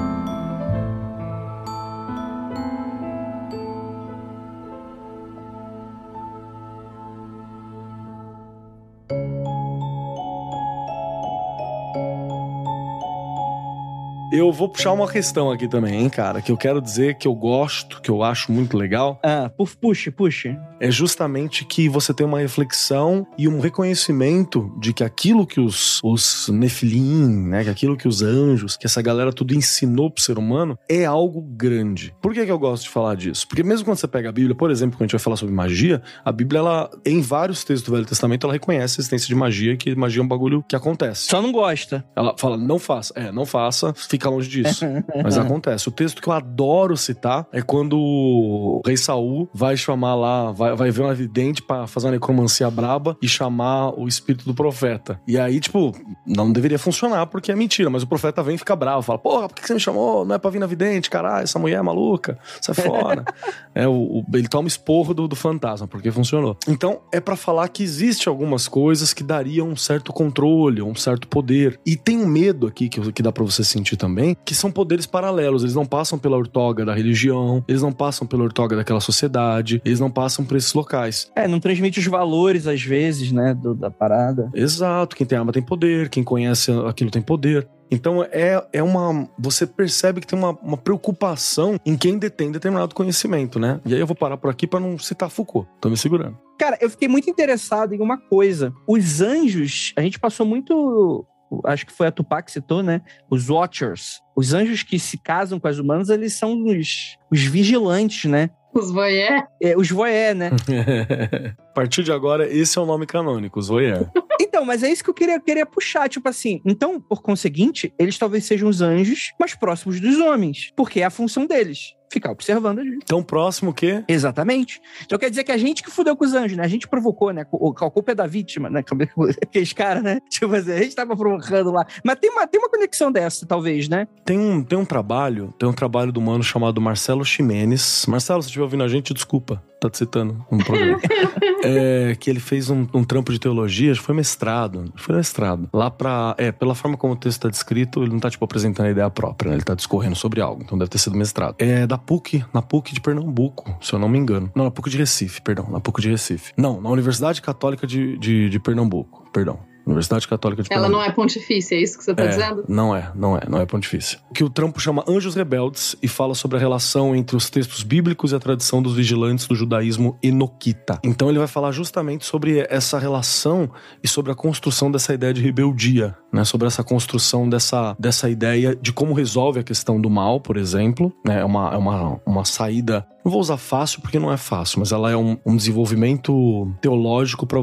Eu vou puxar uma questão aqui também, hein, cara, que eu quero dizer que eu gosto, que eu acho muito legal, Ah, pu- puxe, puxe. é justamente que você tem uma reflexão e um reconhecimento de que aquilo que os, os Nefilim, né, que aquilo que os anjos, que essa galera tudo ensinou pro ser humano, é algo grande. Por que, que eu gosto de falar disso? Porque mesmo quando você pega a Bíblia, por exemplo, quando a gente vai falar sobre magia, a Bíblia, ela, em vários textos do Velho Testamento, ela reconhece a existência de magia, que magia é um bagulho que acontece. Só não gosta. Ela fala, não faça. É, não faça, fica longe disso. Mas acontece. O texto que eu adoro citar é quando o rei Saul vai chamar lá, vai, vai ver uma vidente pra fazer uma necromancia braba e chamar o espírito do profeta. E aí, tipo, não deveria funcionar porque é mentira, mas o profeta vem e fica bravo, fala: Porra, por que você me chamou? Não é pra vir na vidente, caralho, essa mulher é maluca, sai fora. é, o, o- ele toma esporro do, do fantasma, porque funcionou. Então, é pra falar que existe algumas coisas que dariam um certo controle, um certo poder. E tem um medo aqui que, que dá pra você sentir também, que são poderes paralelos. Eles não passam pela ortoga da religião, eles não passam pela ortoga daquela sociedade, eles não passam por esses locais. É, não transmite os valores, às vezes, né, do- da parada. Exato, quem tem arma tem poder, quem conhece aquilo tem poder. Então é, é uma. Você percebe que tem uma, uma preocupação em quem detém determinado conhecimento, né? E aí eu vou parar por aqui pra não citar Foucault. Tô me segurando. Cara, eu fiquei muito interessado em uma coisa. Os anjos, a gente passou muito. Acho que foi a Tupac que citou, né? Os Watchers. Os anjos que se casam com as humanas, eles são os, os vigilantes, né? Os voyeur. É, os voyeur, né? A partir de agora, esse é o nome canônico, os voyeur. Então, mas é isso que eu queria, queria puxar, tipo assim. Então, por conseguinte, eles talvez sejam os anjos mais próximos dos homens, porque é a função deles. Ficar observando a gente. Tão próximo que. Exatamente. Então quer dizer que a gente que fudeu com os anjos, né? A gente provocou, né? O- A culpa é da vítima, né? Aqueles caras, né? Tipo assim, a gente tava provocando lá. Mas tem uma, tem uma conexão dessa, talvez, né? Tem um, tem um trabalho, tem um trabalho do mano chamado Marcelo Ximenes. Marcelo, se estiver ouvindo a gente, desculpa, tá te citando no programa. é, que ele fez um, um trampo de teologia, foi mestrado. Foi mestrado. Lá pra. É, pela forma como o texto tá descrito, ele não tá, tipo, apresentando a ideia própria, né? Ele tá discorrendo sobre algo, então deve ter sido mestrado. É da PUC, na PUC de Pernambuco, se eu não me engano. Não, na PUC de Recife, perdão, na PUC de Recife. Não, na Universidade Católica de, de, de Pernambuco, perdão. Universidade Católica de Ela Pernambuco. não é pontifícia, é isso que você tá É, dizendo? Não é, não é, não é pontifícia. Que o trampo chama Anjos Rebeldes e fala sobre a relação entre os textos bíblicos e a tradição dos vigilantes do judaísmo enoquita. Então ele vai falar justamente sobre essa relação e sobre a construção dessa ideia de rebeldia, né? Sobre essa construção dessa, dessa ideia de como resolve a questão do mal, por exemplo, né? É uma, é uma, uma saída Não vou usar fácil porque não é fácil, mas ela é um, um desenvolvimento teológico para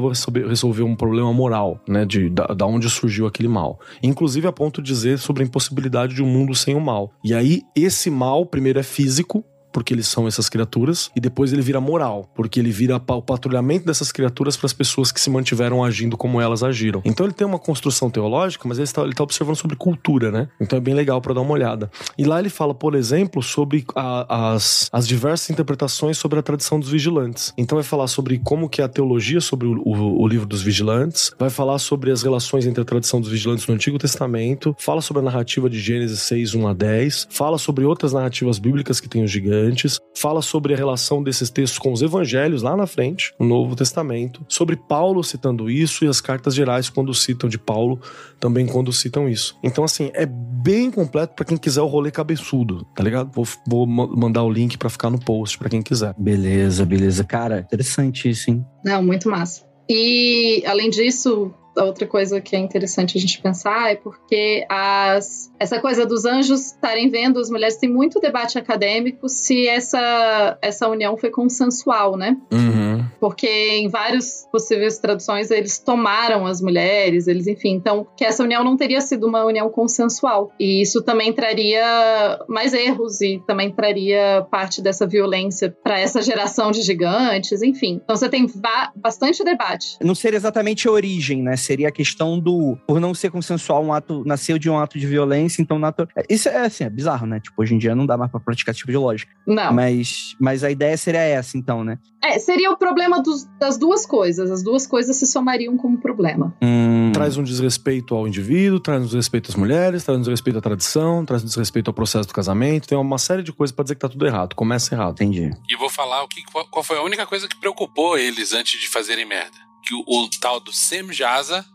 resolver um problema moral, né? De da, da, onde surgiu aquele mal. Inclusive a ponto de dizer sobre a impossibilidade de um mundo sem o mal. E aí, esse mal, primeiro, é físico, porque eles são essas criaturas, e depois ele vira moral, porque ele vira o patrulhamento dessas criaturas para as pessoas que se mantiveram agindo como elas agiram. Então ele tem uma construção teológica, mas ele está, está observando sobre cultura, né? Então é bem legal para dar uma olhada. E lá ele fala, por exemplo, sobre a, as, as diversas interpretações sobre a tradição dos vigilantes. Então vai falar sobre como que é a teologia sobre o, o, o livro dos vigilantes, vai falar sobre as relações entre a tradição dos vigilantes no Antigo Testamento, fala sobre a narrativa de Gênesis 6, 1 a 10, fala sobre outras narrativas bíblicas que tem os gigantes antes, fala sobre a relação desses textos com os evangelhos lá na frente, no Novo Testamento, sobre Paulo citando isso e as cartas gerais quando citam de Paulo, também quando citam isso. Então, assim, é bem completo para quem quiser o rolê cabeçudo, tá ligado? Vou, vou mandar o link para ficar no post para quem quiser. Beleza, beleza. Cara, interessante isso, hein? Não, muito massa. E, além disso, outra coisa que é interessante a gente pensar é porque as, essa coisa dos anjos estarem vendo as mulheres tem muito debate acadêmico se essa, essa união foi consensual, né? Uhum. Porque em várias possíveis traduções eles tomaram as mulheres, eles, enfim, então que essa união não teria sido uma união consensual. E isso também traria mais erros e também traria parte dessa violência para essa geração de gigantes, enfim. Então você tem ba bastante debate. Não seria exatamente a origem, né? Seria a questão do por não ser consensual um ato nasceu de um ato de violência, então natu... isso é assim, é bizarro, né? Tipo, hoje em dia não dá mais para praticar esse tipo de lógica. Não. Mas mas a ideia seria essa, então, né? É, seria o problema dos, das duas coisas. As duas coisas se somariam como problema. Hum. Traz um desrespeito ao indivíduo, traz um desrespeito às mulheres, traz um desrespeito à tradição, traz um desrespeito ao processo do casamento. Tem uma série de coisas para dizer que tá tudo errado. Começa errado. Entendi. E vou falar o que, qual foi a única coisa que preocupou eles antes de fazerem merda que o, o tal do Sem Jaza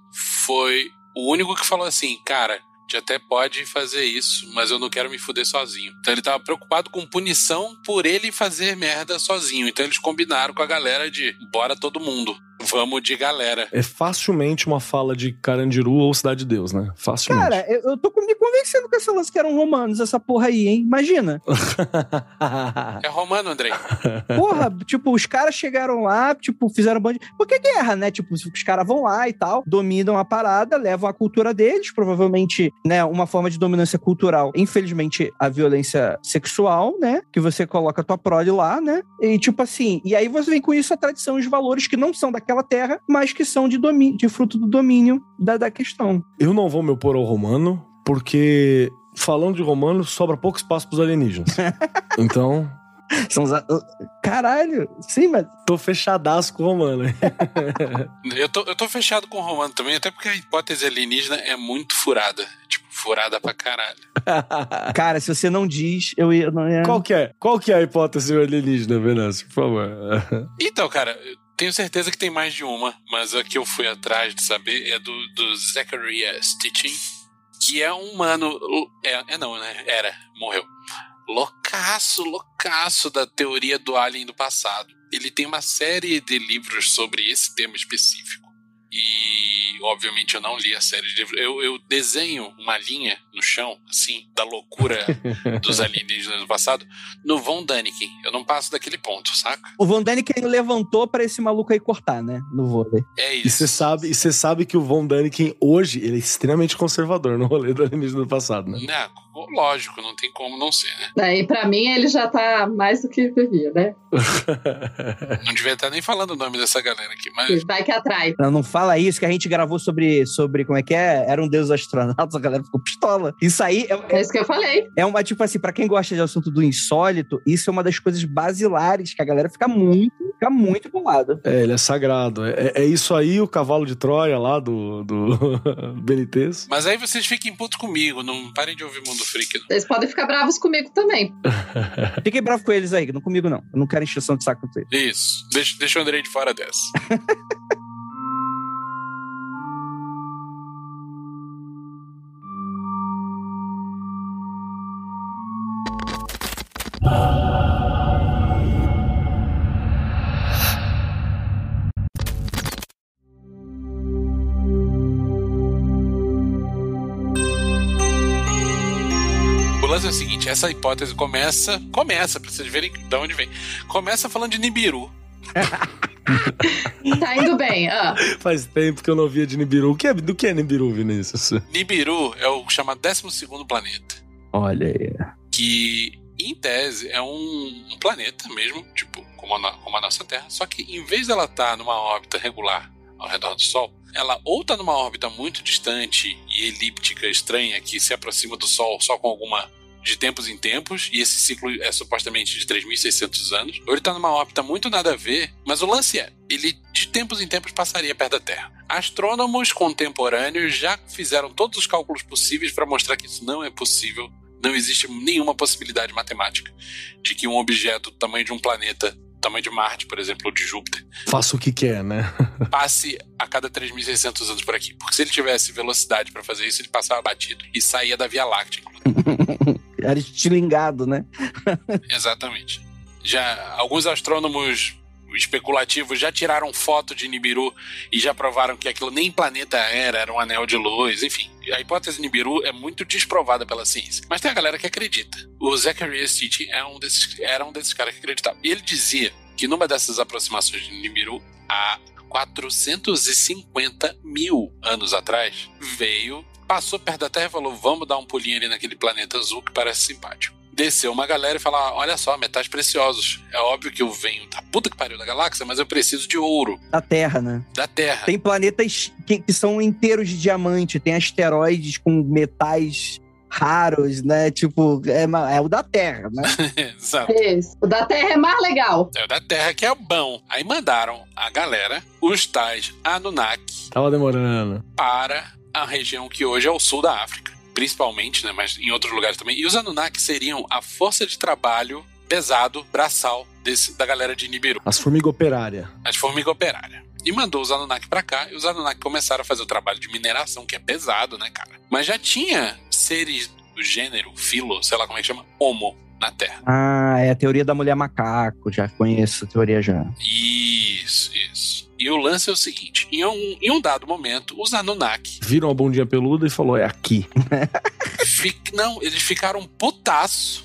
foi o único que falou assim, cara, gente até pode fazer isso, mas eu não quero me fuder sozinho. Então ele tava preocupado com punição por ele fazer merda sozinho. Então eles combinaram com a galera de bora todo mundo. Vamos de galera. É facilmente uma fala de Carandiru ou Cidade de Deus, né? Facilmente. Cara, eu, eu tô me convencendo com essa lance que eram romanos, essa porra aí, hein? Imagina. é romano, Andrei. Porra, tipo, os caras chegaram lá, tipo, fizeram band. Porque guerra, né? Tipo, os caras vão lá e tal, dominam a parada, levam a cultura deles, provavelmente, né? Uma forma de dominância cultural. Infelizmente, a violência sexual, né? Que você coloca a tua prole lá, né? E tipo assim, e aí você vem com isso a tradição e os valores que não são daquela terra, mas que são de, domínio, de fruto do domínio da, da questão. Eu não vou me opor ao romano, porque falando de romano, sobra pouco espaço pros alienígenas. então. São os... Caralho, sim, mas. Tô fechadaço com o romano. eu, tô, eu tô fechado com o romano também, até porque a hipótese alienígena é muito furada. Tipo, furada pra caralho. Cara, se você não diz, eu, eu não ia. Qual que é? Qual que é a hipótese alienígena, Venâncio, por favor? então, cara, tenho certeza que tem mais de uma, mas a que eu fui atrás de saber é do, do Zachariah Stitching, que é um mano. É, é não, né? Era, morreu. Loucaço, loucaço da teoria do alien do passado. Ele tem uma série de livros sobre esse tema específico. E, obviamente, eu não li a série de livros. Eu, eu desenho uma linha no chão, assim, da loucura dos alienígenas do passado, no Von Daniken. Eu não passo daquele ponto, saca? O Von Daniken levantou para esse maluco aí cortar, né? No vôlei. É isso. E você sabe, e sabe que o Von Daniken hoje, ele é extremamente conservador no rolê do alienígena do passado, né? Não, lógico, não tem como não ser, né? Daí, pra mim, ele já tá mais do que devia, né? não devia estar nem falando o nome dessa galera aqui, mas... Vai que atrai. Não, não fala isso, que a gente gravou sobre, sobre como é que é? Era um deus astronautas, a galera ficou pistola. Isso aí é, é isso que eu falei. É uma, tipo assim, para quem gosta de assunto do insólito, isso é uma das coisas basilares que a galera fica muito, fica muito bolada. É, ele é sagrado. É, é isso aí o cavalo de Troia lá do, do BNTs. Mas aí vocês fiquem putos comigo, não parem de ouvir Mundo Freak. Não. Eles podem ficar bravos comigo também. Fiquem bravos com eles aí, não comigo não. Eu não quero encheção de saco com eles. Isso. Deixa, deixa o Andrei de fora dessa. essa hipótese começa. Começa, pra vocês verem de onde vem. Começa falando de Nibiru. Tá indo bem. Ah. Faz tempo que eu não via de Nibiru. O que é, do que é Nibiru, Vinícius? Nibiru é o chamado 12 planeta. Olha aí. Que, em tese, é um, um planeta mesmo, tipo, como a, como a nossa Terra. Só que, em vez dela estar numa órbita regular ao redor do Sol, ela ou está numa órbita muito distante e elíptica estranha que se aproxima do Sol só com alguma de tempos em tempos, e esse ciclo é supostamente de 3.600 anos, ou ele está numa órbita muito nada a ver, mas o lance é, ele de tempos em tempos passaria perto da Terra. Astrônomos contemporâneos já fizeram todos os cálculos possíveis para mostrar que isso não é possível, não existe nenhuma possibilidade matemática de que um objeto do tamanho de um planeta, tamanho de Marte, por exemplo, ou de Júpiter, Faça o que quer, né? passe a cada 3.600 anos por aqui. Porque se ele tivesse velocidade para fazer isso, ele passava batido e saía da Via Láctea. Era estilingado, né? Exatamente. Já alguns astrônomos especulativos já tiraram foto de Nibiru e já provaram que aquilo nem planeta era, era um anel de luz, enfim. A hipótese de Nibiru é muito desprovada pela ciência. Mas tem a galera que acredita. O Zacharias Sitchin é um desses, era um desses caras que acreditava. Ele dizia que numa dessas aproximações de Nibiru, há 450 mil anos atrás, veio, passou perto da Terra e falou: vamos dar um pulinho ali naquele planeta azul que parece simpático. Desceu uma galera e falou: "Ah, olha só, metais preciosos. É óbvio que eu venho da puta que pariu da galáxia, mas eu preciso de ouro Da Terra, né? da Terra. Tem planetas que, que são inteiros de diamante, tem asteroides com metais raros, né? Tipo, é, é o da Terra, né? Exato. Isso. O da Terra é mais legal. É o da Terra que é bom. Aí mandaram a galera, os tais Anunnaki, Tava demorando. para a região que hoje é o sul da África. Principalmente, né? Mas em outros lugares também. E os Anunnaki seriam a força de trabalho pesado, braçal, desse, da galera de Nibiru. As formigas operárias. as formigas operárias. E mandou os Anunnaki pra cá, e os Anunnaki começaram a fazer o trabalho de mineração, que é pesado, né, cara? Mas já tinha seres do gênero, filo, sei lá como é que chama, Homo, na Terra. Ah, é a teoria da mulher macaco, já conheço a teoria já. Isso. E o lance é o seguinte: em um, em um dado momento, os Anunnaki. Viram a bundinha peluda e falou: é aqui. fi- não, eles ficaram putaço.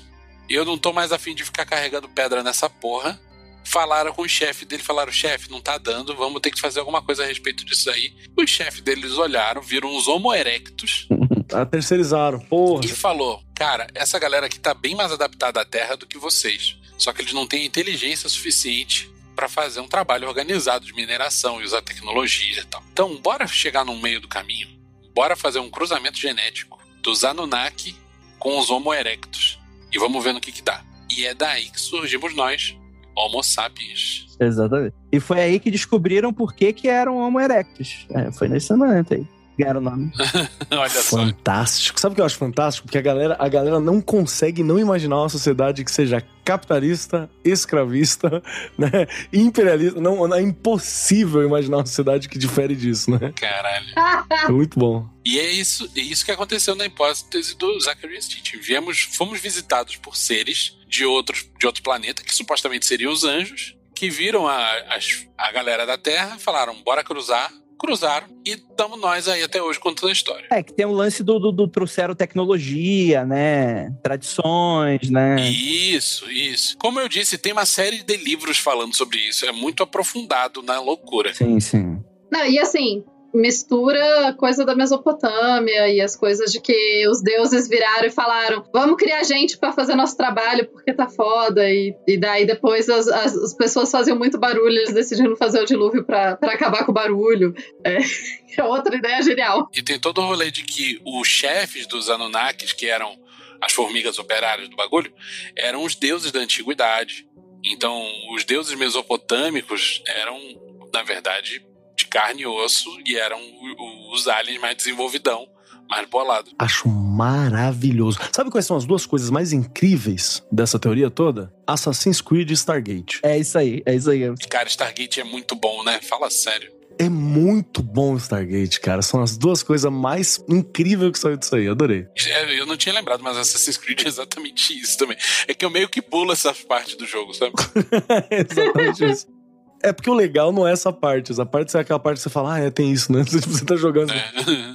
Eu não tô mais afim de ficar carregando pedra nessa porra. Falaram com o chefe dele, falaram: chefe, não tá dando, vamos ter que fazer alguma coisa a respeito disso aí. Os chefes deles olharam, viram uns Homo erectus Ah, terceirizaram. Porra. e falou: Cara, essa galera aqui tá bem mais adaptada à Terra do que vocês. Só que eles não têm inteligência suficiente para fazer um trabalho organizado de mineração e usar tecnologia e tal. Então, bora chegar no meio do caminho. Bora fazer um cruzamento genético dos Anunnaki com os Homo erectus. E vamos ver no que que dá. E é daí que surgimos nós, Homo sapiens. Exatamente. E foi aí que descobriram por que, que eram Homo erectus. É, foi nesse momento aí. Que Ganharam o nome. Olha só. Fantástico. Sabe o que eu acho fantástico? Porque a galera, a galera não consegue não imaginar uma sociedade que seja capitalista, escravista, né? Imperialista. Não, é impossível imaginar uma sociedade que difere disso, né? Caralho. É muito bom. E é isso, é isso que aconteceu na hipótese do Zachary Stitch. Viemos, fomos visitados por seres de outros de outro planeta, que supostamente seriam os anjos, que viram a, as- a galera da Terra e falaram: bora cruzar. Cruzaram e estamos nós aí até hoje contando a história. É, que tem o lance do, do, do trouxeram tecnologia, né? Tradições, né? Isso, isso. Como eu disse, tem uma série de livros falando sobre isso. É muito aprofundado na loucura. Sim, sim. Não, e assim, mistura coisa da Mesopotâmia e as coisas de que os deuses viraram e falaram: vamos criar gente pra fazer nosso trabalho porque tá foda. E, e daí depois as, as, as pessoas faziam muito barulho, eles decidiram fazer o dilúvio pra acabar com o barulho. É, é outra ideia genial. E tem todo o rolê de que os chefes dos Anunnakis, que eram as formigas operárias do bagulho, eram os deuses da antiguidade. Então, os deuses mesopotâmicos eram, na verdade, de carne e osso e eram os aliens mais desenvolvidão, mais bolado. Acho maravilhoso. Sabe quais são as duas coisas mais incríveis dessa teoria toda? Assassin's Creed e Stargate. É isso aí, é isso aí. Cara, Stargate é muito bom, né? Fala sério. É muito bom o Stargate, cara. São as duas coisas mais incríveis que saiu disso aí. Adorei. É, Eu não tinha lembrado, mas Assassin's Creed é exatamente isso também. É que eu meio que pulo essas partes do jogo, sabe? É exatamente isso. É porque o legal não é essa parte. Essa parte é aquela parte que você fala, ah, é, tem isso, né? Você tá jogando. É.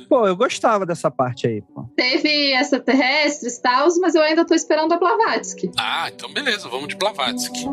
Pô, eu gostava dessa parte aí, pô. Teve extraterrestres e tal, mas eu ainda tô esperando a Blavatsky. Ah, então beleza, vamos de Blavatsky.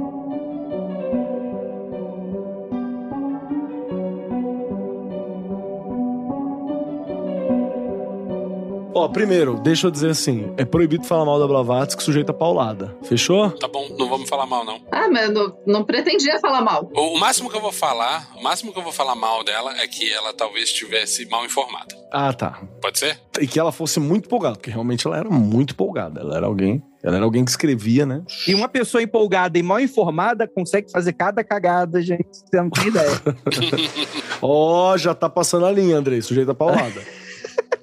Ó, primeiro, deixa eu dizer assim: é proibido falar mal da Blavatsky sujeita a paulada. Fechou? Tá bom, não vamos falar mal, não. Ah, mas eu não, não pretendia falar mal. O, o máximo que eu vou falar, o máximo que eu vou falar mal dela é que ela talvez estivesse mal informada. Ah, tá. Pode ser? E que ela fosse muito empolgada, porque realmente ela era muito empolgada. Ela era alguém. Ela era alguém que escrevia, né? E uma pessoa empolgada e mal informada consegue fazer cada cagada, gente. Você não tem ideia. Ó, já tá passando a linha, Andrei, sujeita a paulada.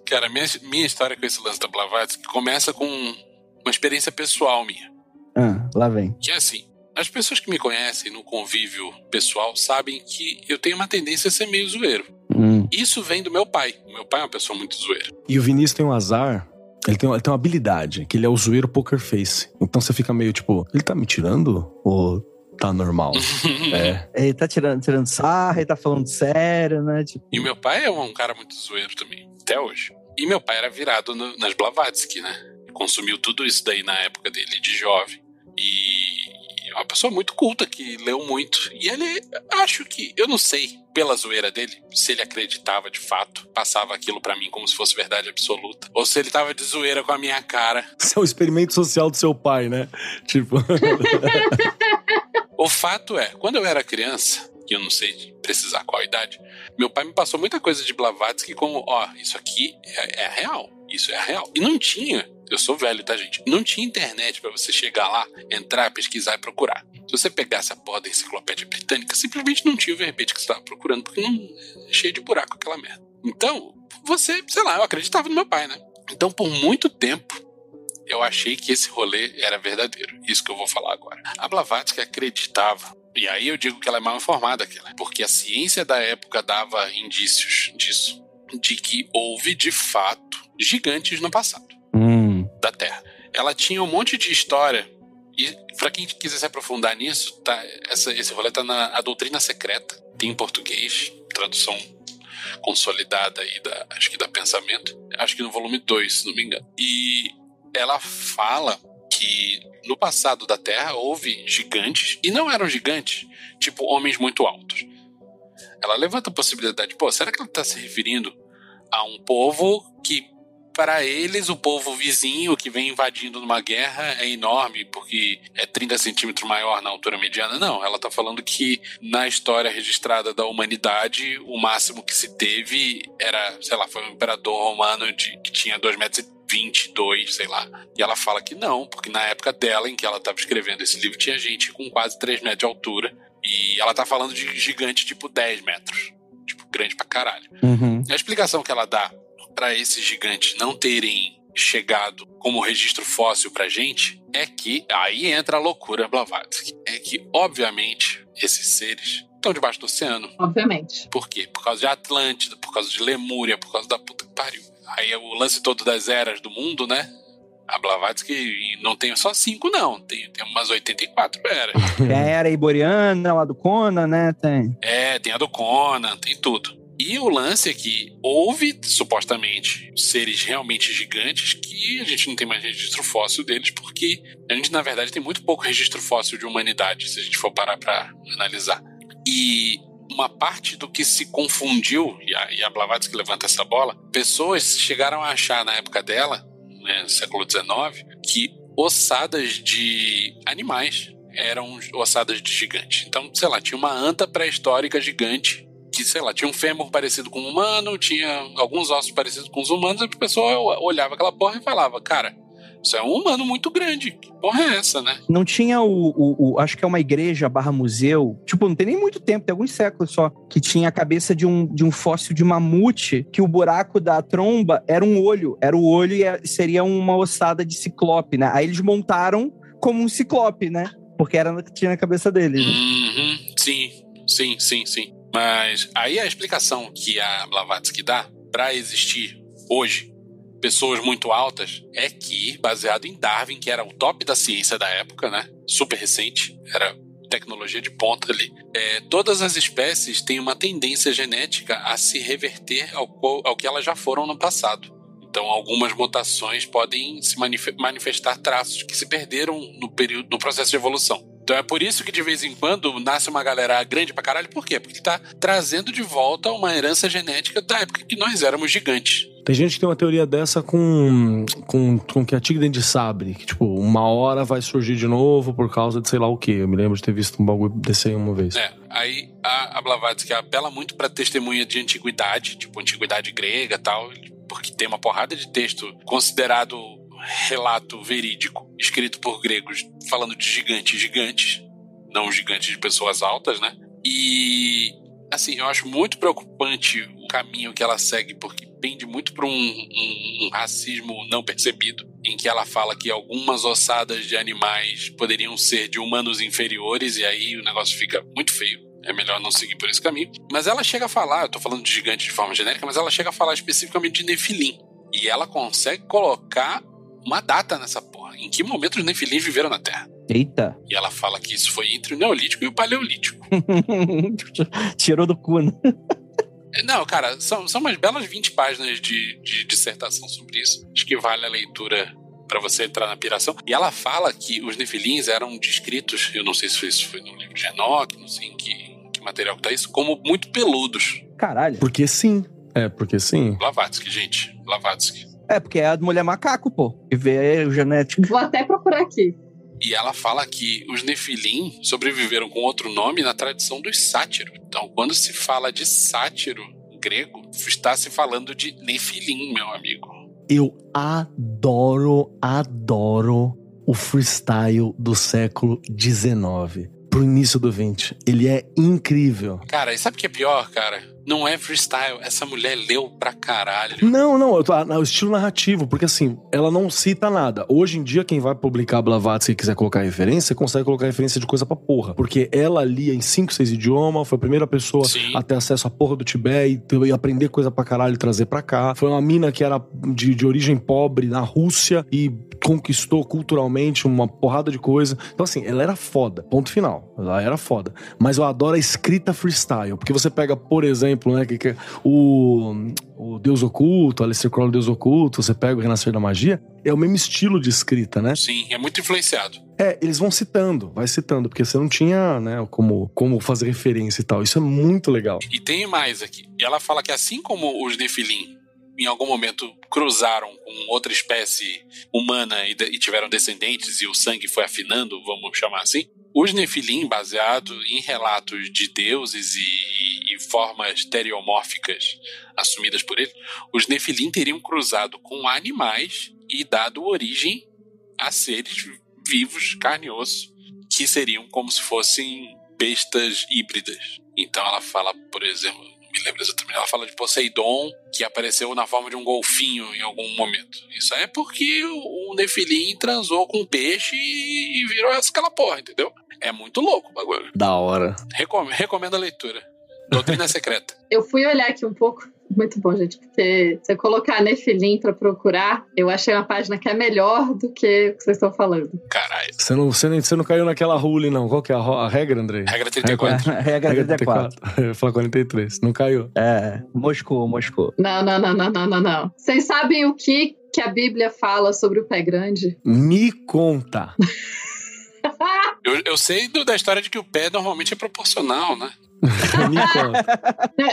Cara, minha, minha história com esse lance da Blavatsky começa com uma experiência pessoal minha. ah, lá vem. Que é assim, as pessoas que me conhecem no convívio pessoal sabem que eu tenho uma tendência a ser meio zoeiro. Hum. Isso vem do meu pai. O meu pai é uma pessoa muito zoeira. E o Vinícius tem um azar. Ele tem, ele tem uma habilidade, que ele é o zoeiro poker face. Então você fica meio tipo, ele tá me tirando? Ou tá normal? é. Ele tá tirando, tirando sarra, ele tá falando sério, né? Tipo, E o meu pai é um cara muito zoeiro também, até hoje. E meu pai era virado no- nas Blavatsky, né? Consumiu tudo isso daí na época dele, de jovem. E é uma pessoa muito culta, que leu muito. E ele, acho que, eu não sei, pela zoeira dele, se ele acreditava de fato, passava aquilo pra mim como se fosse verdade absoluta. Ou se ele tava de zoeira com a minha cara. Isso é o experimento social do seu pai, né? Tipo, O fato é, quando eu era criança, que eu não sei precisar qual idade, meu pai me passou muita coisa de Blavatsky como, ó, isso aqui é, é real, isso é real. E não tinha, eu sou velho, tá, gente? Não tinha internet pra você chegar lá, entrar, pesquisar e procurar. Se você pegasse a porra da enciclopédia britânica, simplesmente não tinha o verbete que você estava procurando, porque não é cheio de buraco aquela merda. Então, você, sei lá, eu acreditava no meu pai, né? Então, por muito tempo, eu achei que esse rolê era verdadeiro. Isso que eu vou falar agora. A Blavatsky acreditava, e aí eu digo que ela é mal informada, aquela, porque a ciência da época dava indícios disso, de que houve de fato gigantes no passado hum. da Terra. Ela tinha um monte de história. E pra quem quiser se aprofundar nisso, tá, essa, esse rolê tá na A Doutrina Secreta. Tem em português, tradução consolidada aí da, acho que da Pensamento. Acho que no volume 2, se não me engano. E ela fala que no passado da Terra houve gigantes, e não eram gigantes, tipo homens muito altos. Ela levanta a possibilidade, pô, será que ela está se referindo a um povo que para eles, o povo vizinho que vem invadindo numa guerra é enorme, porque é 30 centímetros maior na altura mediana. Não, ela está falando que na história registrada da humanidade, o máximo que se teve era, sei lá, foi um imperador romano de, que tinha 2 metros e 22, sei lá. E ela fala que não, porque na época dela, em que ela estava escrevendo esse livro, tinha gente com quase 3 metros de altura. E ela tá falando de gigante tipo 10 metros. Tipo, grande pra caralho. Uhum. A explicação que ela dá para esses gigantes não terem chegado como registro fóssil pra gente é que aí entra a loucura Blavatsky. É que, obviamente, esses seres estão debaixo do oceano. Obviamente. Por quê? Por causa de Atlântida, por causa de Lemúria, por causa da puta que pariu. Aí é o lance todo das eras do mundo, né? A Blavatsky não tem só cinco, não. Tem, tem umas 84 eras. Tem a era iboriana lá do Conan, né? Tem. É, tem a do Conan, tem tudo. E o lance é que houve, supostamente, seres realmente gigantes que a gente não tem mais registro fóssil deles, porque a gente, na verdade, tem muito pouco registro fóssil de humanidade, se a gente for parar pra analisar. E uma parte do que se confundiu, e a, e a Blavatsky levanta essa bola, pessoas chegaram a achar na época dela, né, século XIX, que ossadas de animais eram ossadas de gigante. Então, sei lá, tinha uma anta pré-histórica gigante que, sei lá, tinha um fêmur parecido com um humano, tinha alguns ossos parecidos com os humanos, e a pessoa olhava aquela porra e falava, cara, isso é um humano muito grande. Que porra é essa, né? Não tinha o, o- o- Acho que é uma igreja barra museu. Tipo, não tem nem muito tempo, tem alguns séculos só. Que tinha a cabeça de um, de um fóssil de mamute, que o buraco da tromba era um olho. Era o olho e é- seria uma ossada de ciclope, né? Aí eles montaram como um ciclope, né? Porque era o que tinha na cabeça deles. né? Uhum, sim, sim, sim, sim. Mas aí a explicação que a Blavatsky dá para existir hoje pessoas muito altas é que, baseado em Darwin, que era o top da ciência da época, né? Super recente, era tecnologia de ponta ali. É, todas as espécies têm uma tendência genética a se reverter ao, ao que elas já foram no passado. Então, algumas mutações podem se manifestar traços que se perderam no período no processo de evolução. Então é por isso que de vez em quando nasce uma galera grande pra caralho. Por quê? Porque tá trazendo de volta uma herança genética da época que nós éramos gigantes. Tem gente que tem uma teoria dessa com, com, com que a tigre de sabre, que tipo, uma hora vai surgir de novo por causa de sei lá o que. Eu me lembro de ter visto um bagulho desse aí uma vez. É, aí a, a Blavatsky apela muito pra testemunha de antiguidade, tipo antiguidade grega e tal, porque tem uma porrada de texto considerado relato verídico escrito por gregos falando de gigantes gigantes, não gigantes de pessoas altas, né? E assim, eu acho muito preocupante o caminho que ela segue, porque pende muito para um, um, um, racismo não percebido, em que ela fala que algumas ossadas de animais poderiam ser de humanos inferiores, e aí o negócio fica muito feio. É melhor não seguir por esse caminho. Mas ela chega a falar, eu tô falando de gigante de forma genérica, mas ela chega a falar especificamente de Nefilim. E ela consegue colocar uma data nessa porra. Em que momento os Nefilim viveram na Terra? Eita. E ela fala que isso foi entre o Neolítico e o Paleolítico. Tirou do cu, né? Não, cara, são, são umas belas 20 páginas de, de dissertação sobre isso. Acho que vale a leitura para você entrar na piração. E ela fala que os Nefilins eram descritos, eu não sei se isso foi no livro de Enoch, não sei em que, que material que tá isso, como muito peludos. Caralho. Porque sim. É, porque sim. Blavatsky, gente. Blavatsky. É, porque é a mulher macaco, pô. E vê o genético. Vou até procurar aqui. E ela fala que os Nefilim sobreviveram com outro nome na tradição dos sátiros. Então, quando se fala de sátiro grego, está se falando de Nefilim, meu amigo. Eu adoro, adoro o freestyle do século XIX pro início do 20. Ele é incrível. Cara, e sabe o que é pior, cara? Não é freestyle, essa mulher leu pra caralho. Não, não, eu tô, o estilo narrativo, porque assim, ela não cita nada. Hoje em dia, quem vai publicar Blavatsky e quiser colocar referência, consegue colocar referência de coisa pra porra. Porque ela lia em 5, 6 idiomas, foi a primeira pessoa Sim. a ter acesso à porra do Tibete e, e, aprender coisa pra caralho e trazer pra cá. Foi uma mina que era de, de origem pobre na Rússia e conquistou culturalmente uma porrada de coisa. Então, assim, ela era foda. Ponto final. Ela era foda. Mas eu adoro a escrita freestyle, porque você pega, por exemplo, exemplo, né? Que, que o, o Deus Oculto, Aleister Crowley Deus Oculto, você pega o Renascer da Magia, é o mesmo estilo de escrita, né? Sim, é muito influenciado. É, eles vão citando, vai citando, porque você não tinha, né, como, como fazer referência e tal. Isso é muito legal. E tem mais aqui. E ela fala que assim como os Nefilim em algum momento cruzaram com outra espécie humana e, e, tiveram descendentes e o sangue foi afinando, vamos chamar assim. Os Nefilim, baseado em relatos de deuses e formas teriomórficas assumidas por ele, os Nefilim teriam cruzado com animais e dado origem a seres vivos, carne e osso, que seriam como se fossem bestas híbridas. Então ela fala, por exemplo, me lembro exatamente. Ela fala de Poseidon, que apareceu na forma de um golfinho em algum momento. Isso é porque o Nefilim transou com um peixe e virou aquela porra, entendeu? É muito louco o bagulho. Da hora. Recom recomendo a leitura. Doutrina Secreta. Eu fui olhar aqui um pouco muito bom, gente, porque se eu colocar Nefilim pra procurar, eu achei uma página que é melhor do que o que vocês estão falando. Caralho. Você não, você, não, você não caiu naquela rule, não. Qual que é a, a regra, André? Regra 34. É, regra, regra 34. 34. Eu falar 43. Não caiu. É, Moscou, Moscou. Não, não, não, não, não, não, não. Vocês sabem o que, que a Bíblia fala sobre o pé grande? Me conta. eu, eu sei do, da história de que o pé normalmente é proporcional, né?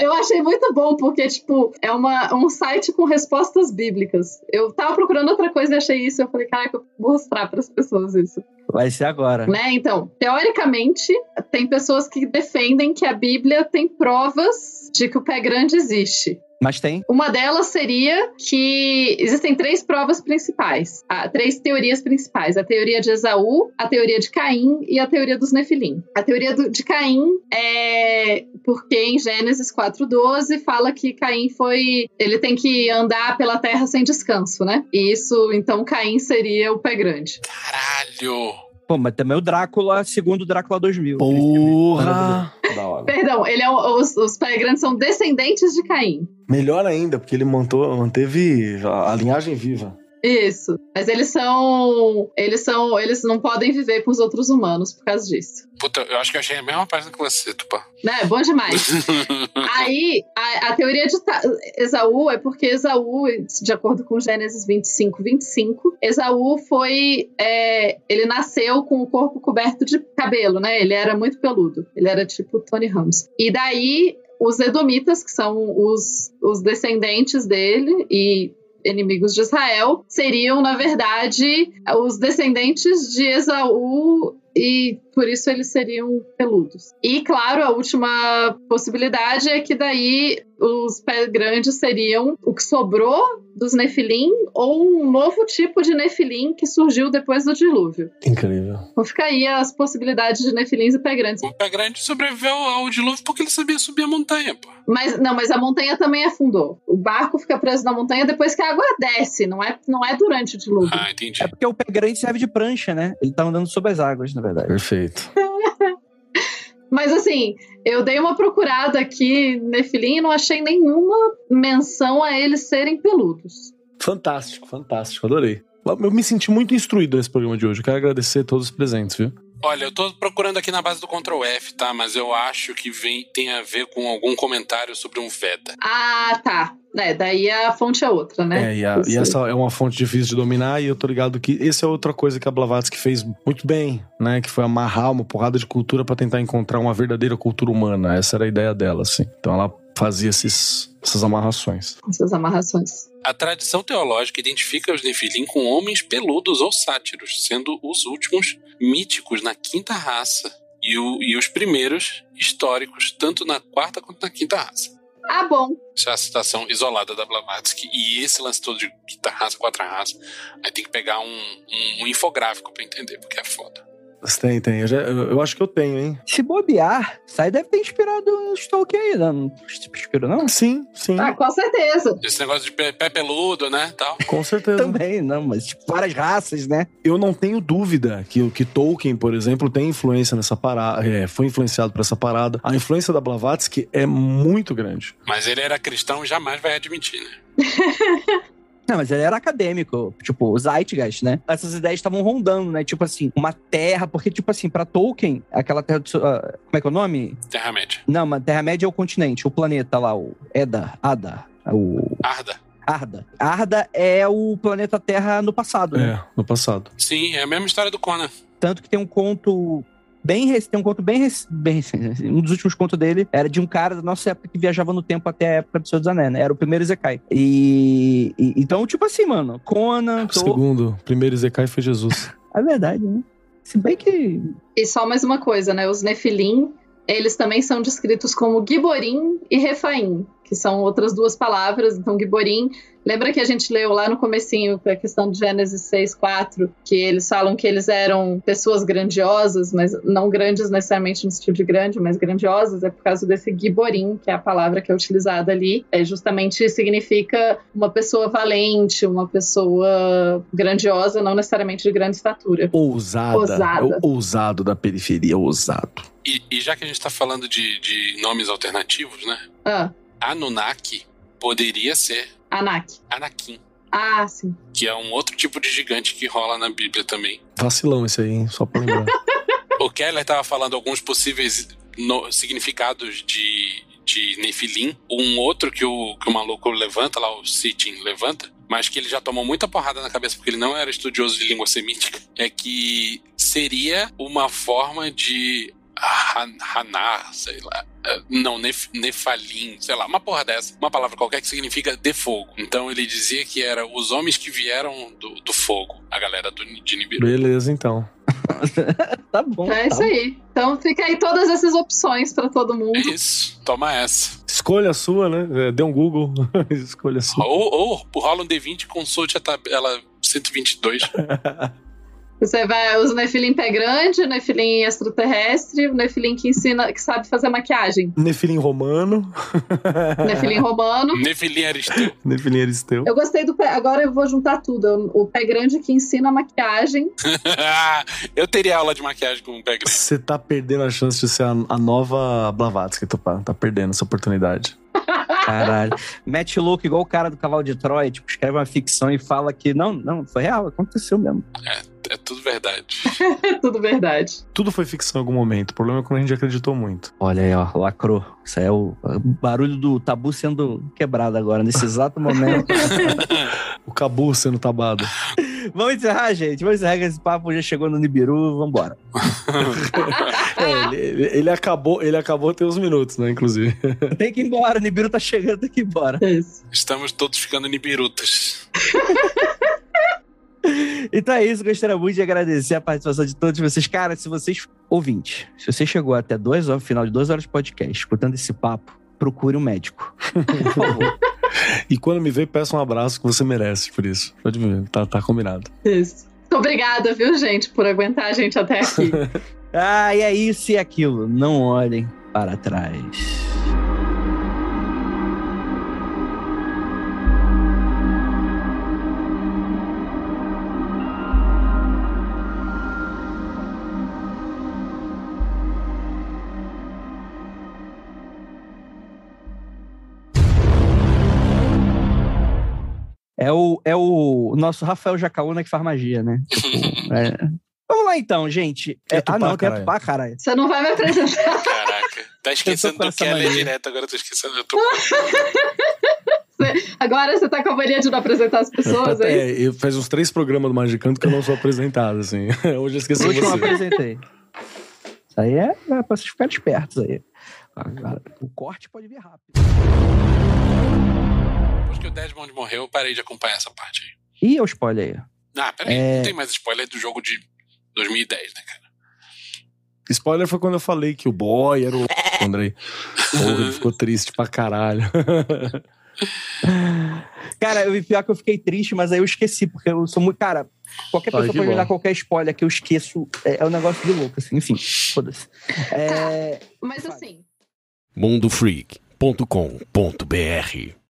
Eu achei muito bom, porque, tipo, é uma, um site com respostas bíblicas. Eu tava procurando outra coisa e achei isso. Eu falei, caraca, eu vou mostrar para as pessoas isso. Vai ser agora. Né? Então, teoricamente, tem pessoas que defendem que a Bíblia tem provas de que o pé grande existe. Mas tem. Uma delas seria que existem três provas principais, ah, três teorias principais: a teoria de Esaú, a teoria de Caim e a teoria dos Nefilim. A teoria do, de Caim é porque em Gênesis 4:12 fala que Caim foi, ele tem que andar pela terra sem descanso, né? E isso, então, Caim seria o pé grande. Caralho! Pô, mas também o Drácula, segundo o Drácula 2000. Porra! Perdão, ele é um, os, os grandes são descendentes de Caim. Melhor ainda, porque ele montou, manteve a, a linhagem viva. Isso. Mas eles são. Eles são. Eles não podem viver com os outros humanos por causa disso. Puta, eu acho que eu achei a mesma página que você, Tupã. Né? Bom demais. Aí, a, a teoria de Esaú é porque Esaú, de acordo com Gênesis 25, 25, Esaú foi. é, ele nasceu com o corpo coberto de cabelo, né? Ele era muito peludo. Ele era tipo Tony Ramos. E daí, os Edomitas, que são os, os descendentes dele e inimigos de Israel, seriam, na verdade, os descendentes de Esaú e por isso eles seriam peludos. E claro, a última possibilidade é que daí os pés grandes seriam o que sobrou dos Nefilim ou um novo tipo de Nefilim que surgiu depois do dilúvio. Incrível. Então fica aí as possibilidades de Nefilins e pé grandes. O pé grande sobreviveu ao dilúvio porque ele sabia subir a montanha, pô. Mas não, mas a montanha também afundou. O barco fica preso na montanha depois que a água desce, não é, não é durante o dilúvio. Ah, entendi. É porque o pé grande serve de prancha, né? Ele tá andando sobre as águas, na verdade. Perfeito. Mas assim, eu dei uma procurada aqui Nefilim e não achei nenhuma menção a eles serem peludos. Fantástico, fantástico. Adorei. Eu me senti muito instruído nesse programa de hoje. Eu quero agradecer a todos os presentes, viu? Olha, eu tô procurando aqui na base do Ctrl F, tá? Mas eu acho que vem, tem a ver com algum comentário sobre um Veda. Ah, tá. É, daí a fonte é outra, né? É, e, a- e essa é uma fonte difícil de dominar, e eu tô ligado que essa é outra coisa que a Blavatsky fez muito bem, né? Que foi amarrar uma porrada de cultura pra tentar encontrar uma verdadeira cultura humana. Essa era a ideia dela, assim. Então ela fazia esses, essas amarrações. Essas amarrações. A tradição teológica identifica os Nefilim com homens peludos ou sátiros, sendo os últimos míticos na quinta raça e, o- e os primeiros históricos, tanto na quarta quanto na quinta raça. Ah, bom. Isso é a citação isolada da Blavatsky. E esse lance todo de quinta raça, quarta raça, aí tem que pegar um, um- um infográfico pra entender, porque é foda. Tem, tem. Eu, já- eu- eu acho que eu tenho, hein? Se bobear, isso aí deve ter inspirado o Tolkien aí, né? não? Inspirou, não? Sim, sim. Ah, com certeza. Esse negócio de pé, pé peludo, né, tal. Com certeza. Também, não, mas tipo, várias raças, né? Eu não tenho dúvida que o que Tolkien, por exemplo, tem influência nessa parada, é, foi influenciado por essa parada. A influência da Blavatsky é muito grande. Mas ele era cristão e jamais vai admitir, né? Não, mas ele era acadêmico, tipo, o Zeitgeist, né? Essas ideias estavam rondando, né? Tipo assim, uma terra, porque, tipo assim, pra Tolkien, aquela terra. do- ah, como é que é o nome? Terra-média. Não, mas Terra-média é o continente, o planeta lá, o Eda, Ada, o Arda. Arda. Arda é o planeta Terra no passado, né? É, no passado. Sim, é a mesma história do Conan. Tanto que tem um conto bem recente, tem um conto bem, rec- bem recente. Um dos últimos contos dele era de um cara da nossa época que viajava no tempo até a época do Senhor dos Anéis, né? Era o primeiro Zekai. E, e- então, tipo assim, mano, Conan, O Tol- segundo, primeiro Zekai foi Jesus. é verdade, né? Se bem que E só mais uma coisa, né? Os Nefilim, eles também são descritos como Giborim e Refaim, que são outras duas palavras. Então, Giborim, lembra que a gente leu lá no comecinho, com a questão de Gênesis 6, 4, que eles falam que eles eram pessoas grandiosas, mas não grandes necessariamente no sentido de grande, mas grandiosas, é por causa desse Giborim, que é a palavra que é utilizada ali. É justamente significa uma pessoa valente, uma pessoa grandiosa, não necessariamente de grande estatura. Ousada. Ousada. É ousado da periferia, ousado. E, e já que a gente tá falando de, de nomes alternativos, né? Ah, Anunnaki poderia ser Anak. Anakin, Ah, sim. que é um outro tipo de gigante que rola na Bíblia também. Vacilão esse aí, hein? Só pra lembrar. O Keller estava falando alguns possíveis no- significados de, de Nefilim. Um outro que o, que o maluco levanta, lá o Sitchin levanta, mas que ele já tomou muita porrada na cabeça porque ele não era estudioso de língua semítica, é que seria uma forma de Hanar, sei lá. eh, Não, nef, Nefalim, sei lá, uma porra dessa. Uma palavra qualquer que significa de fogo. Então ele dizia que era os homens que vieram do, do fogo, a galera do, de Nibiru. Beleza, então. tá bom. É isso tá. aí. Então fica aí todas essas opções pra todo É mundo. isso, toma essa. Escolha a sua, né? É, Dê um Google. Escolha a sua. Ou, ou rola um D20 e consulte a tabela 122. Você vai, os Nefilim pé grande, o Nefilim extraterrestre, o Nefilim que ensina, que sabe fazer maquiagem, Nefilim romano. Nefilim romano. Nefilim Aristeu. Nefilim aristeu. Eu gostei do pé, agora eu vou juntar tudo. O pé grande que ensina maquiagem. Eu teria aula de maquiagem com um pé grande. Você tá perdendo a chance de ser a, a nova Blavatsky, Tupá. Tá perdendo essa oportunidade. Caralho. Mete louco igual o cara do cavalo de Troia, tipo, escreve uma ficção e fala que não, não, foi real, aconteceu mesmo. É tudo verdade. É tudo verdade. Tudo foi ficção em algum momento. O problema é quando a gente acreditou muito. Olha aí, ó, lacrou. Isso aí é o barulho do tabu sendo quebrado agora, nesse exato momento. o cabu sendo tabado. Vamos encerrar, gente. Vamos encerrar que esse papo já chegou no Nibiru. Vambora. é, ele, ele, acabou, ele acabou tem uns minutos, né? Inclusive. Tem que ir embora. O Nibiru tá chegando, tem que ir embora. É isso. Estamos todos ficando nibirutas. Então é isso, gostaria muito de agradecer a participação de todos vocês. Cara, se vocês, ouvintes, se você chegou até duas horas, final de duas horas de podcast, escutando esse papo, procure um médico. Por favor. e quando me ver, peça um abraço que você merece por isso. Pode ver, tá, tá combinado. Isso. Muito obrigada, viu, gente, por aguentar a gente até aqui. ah, e é isso e aquilo. Não olhem para trás. É o, é o nosso Rafael Jacaúna que faz magia, né? Tipo, é... Vamos lá então, gente. É, tupá, ah, não, tem Tupá, caralho. Você não vai me apresentar. Caraca. Tá esquecendo do Keller direto, agora eu tô esquecendo do Tupá. Agora você tá com a mania de não apresentar as pessoas, é, é eu faz uns três programas do Magicanto que eu não sou apresentado, assim. Hoje eu esqueci Hoje você. eu apresentei. Isso aí é, é pra vocês ficarem espertos aí. O corte pode vir rápido depois que o Desmond morreu, eu parei de acompanhar essa parte aí. E o spoiler aí? Ah, peraí, é... não tem mais spoiler do jogo de 2010, né, cara? Spoiler foi quando eu falei que o boy era o Andrei. Porra, ele ficou triste pra caralho. cara, eu pior que eu fiquei triste, mas aí eu esqueci, porque eu sou muito. Cara, qualquer pessoa pode me dar qualquer spoiler que eu esqueço. É, é um negócio de louco, assim. Enfim, foda-se. É... Tá, mas assim. mundofreak.com.br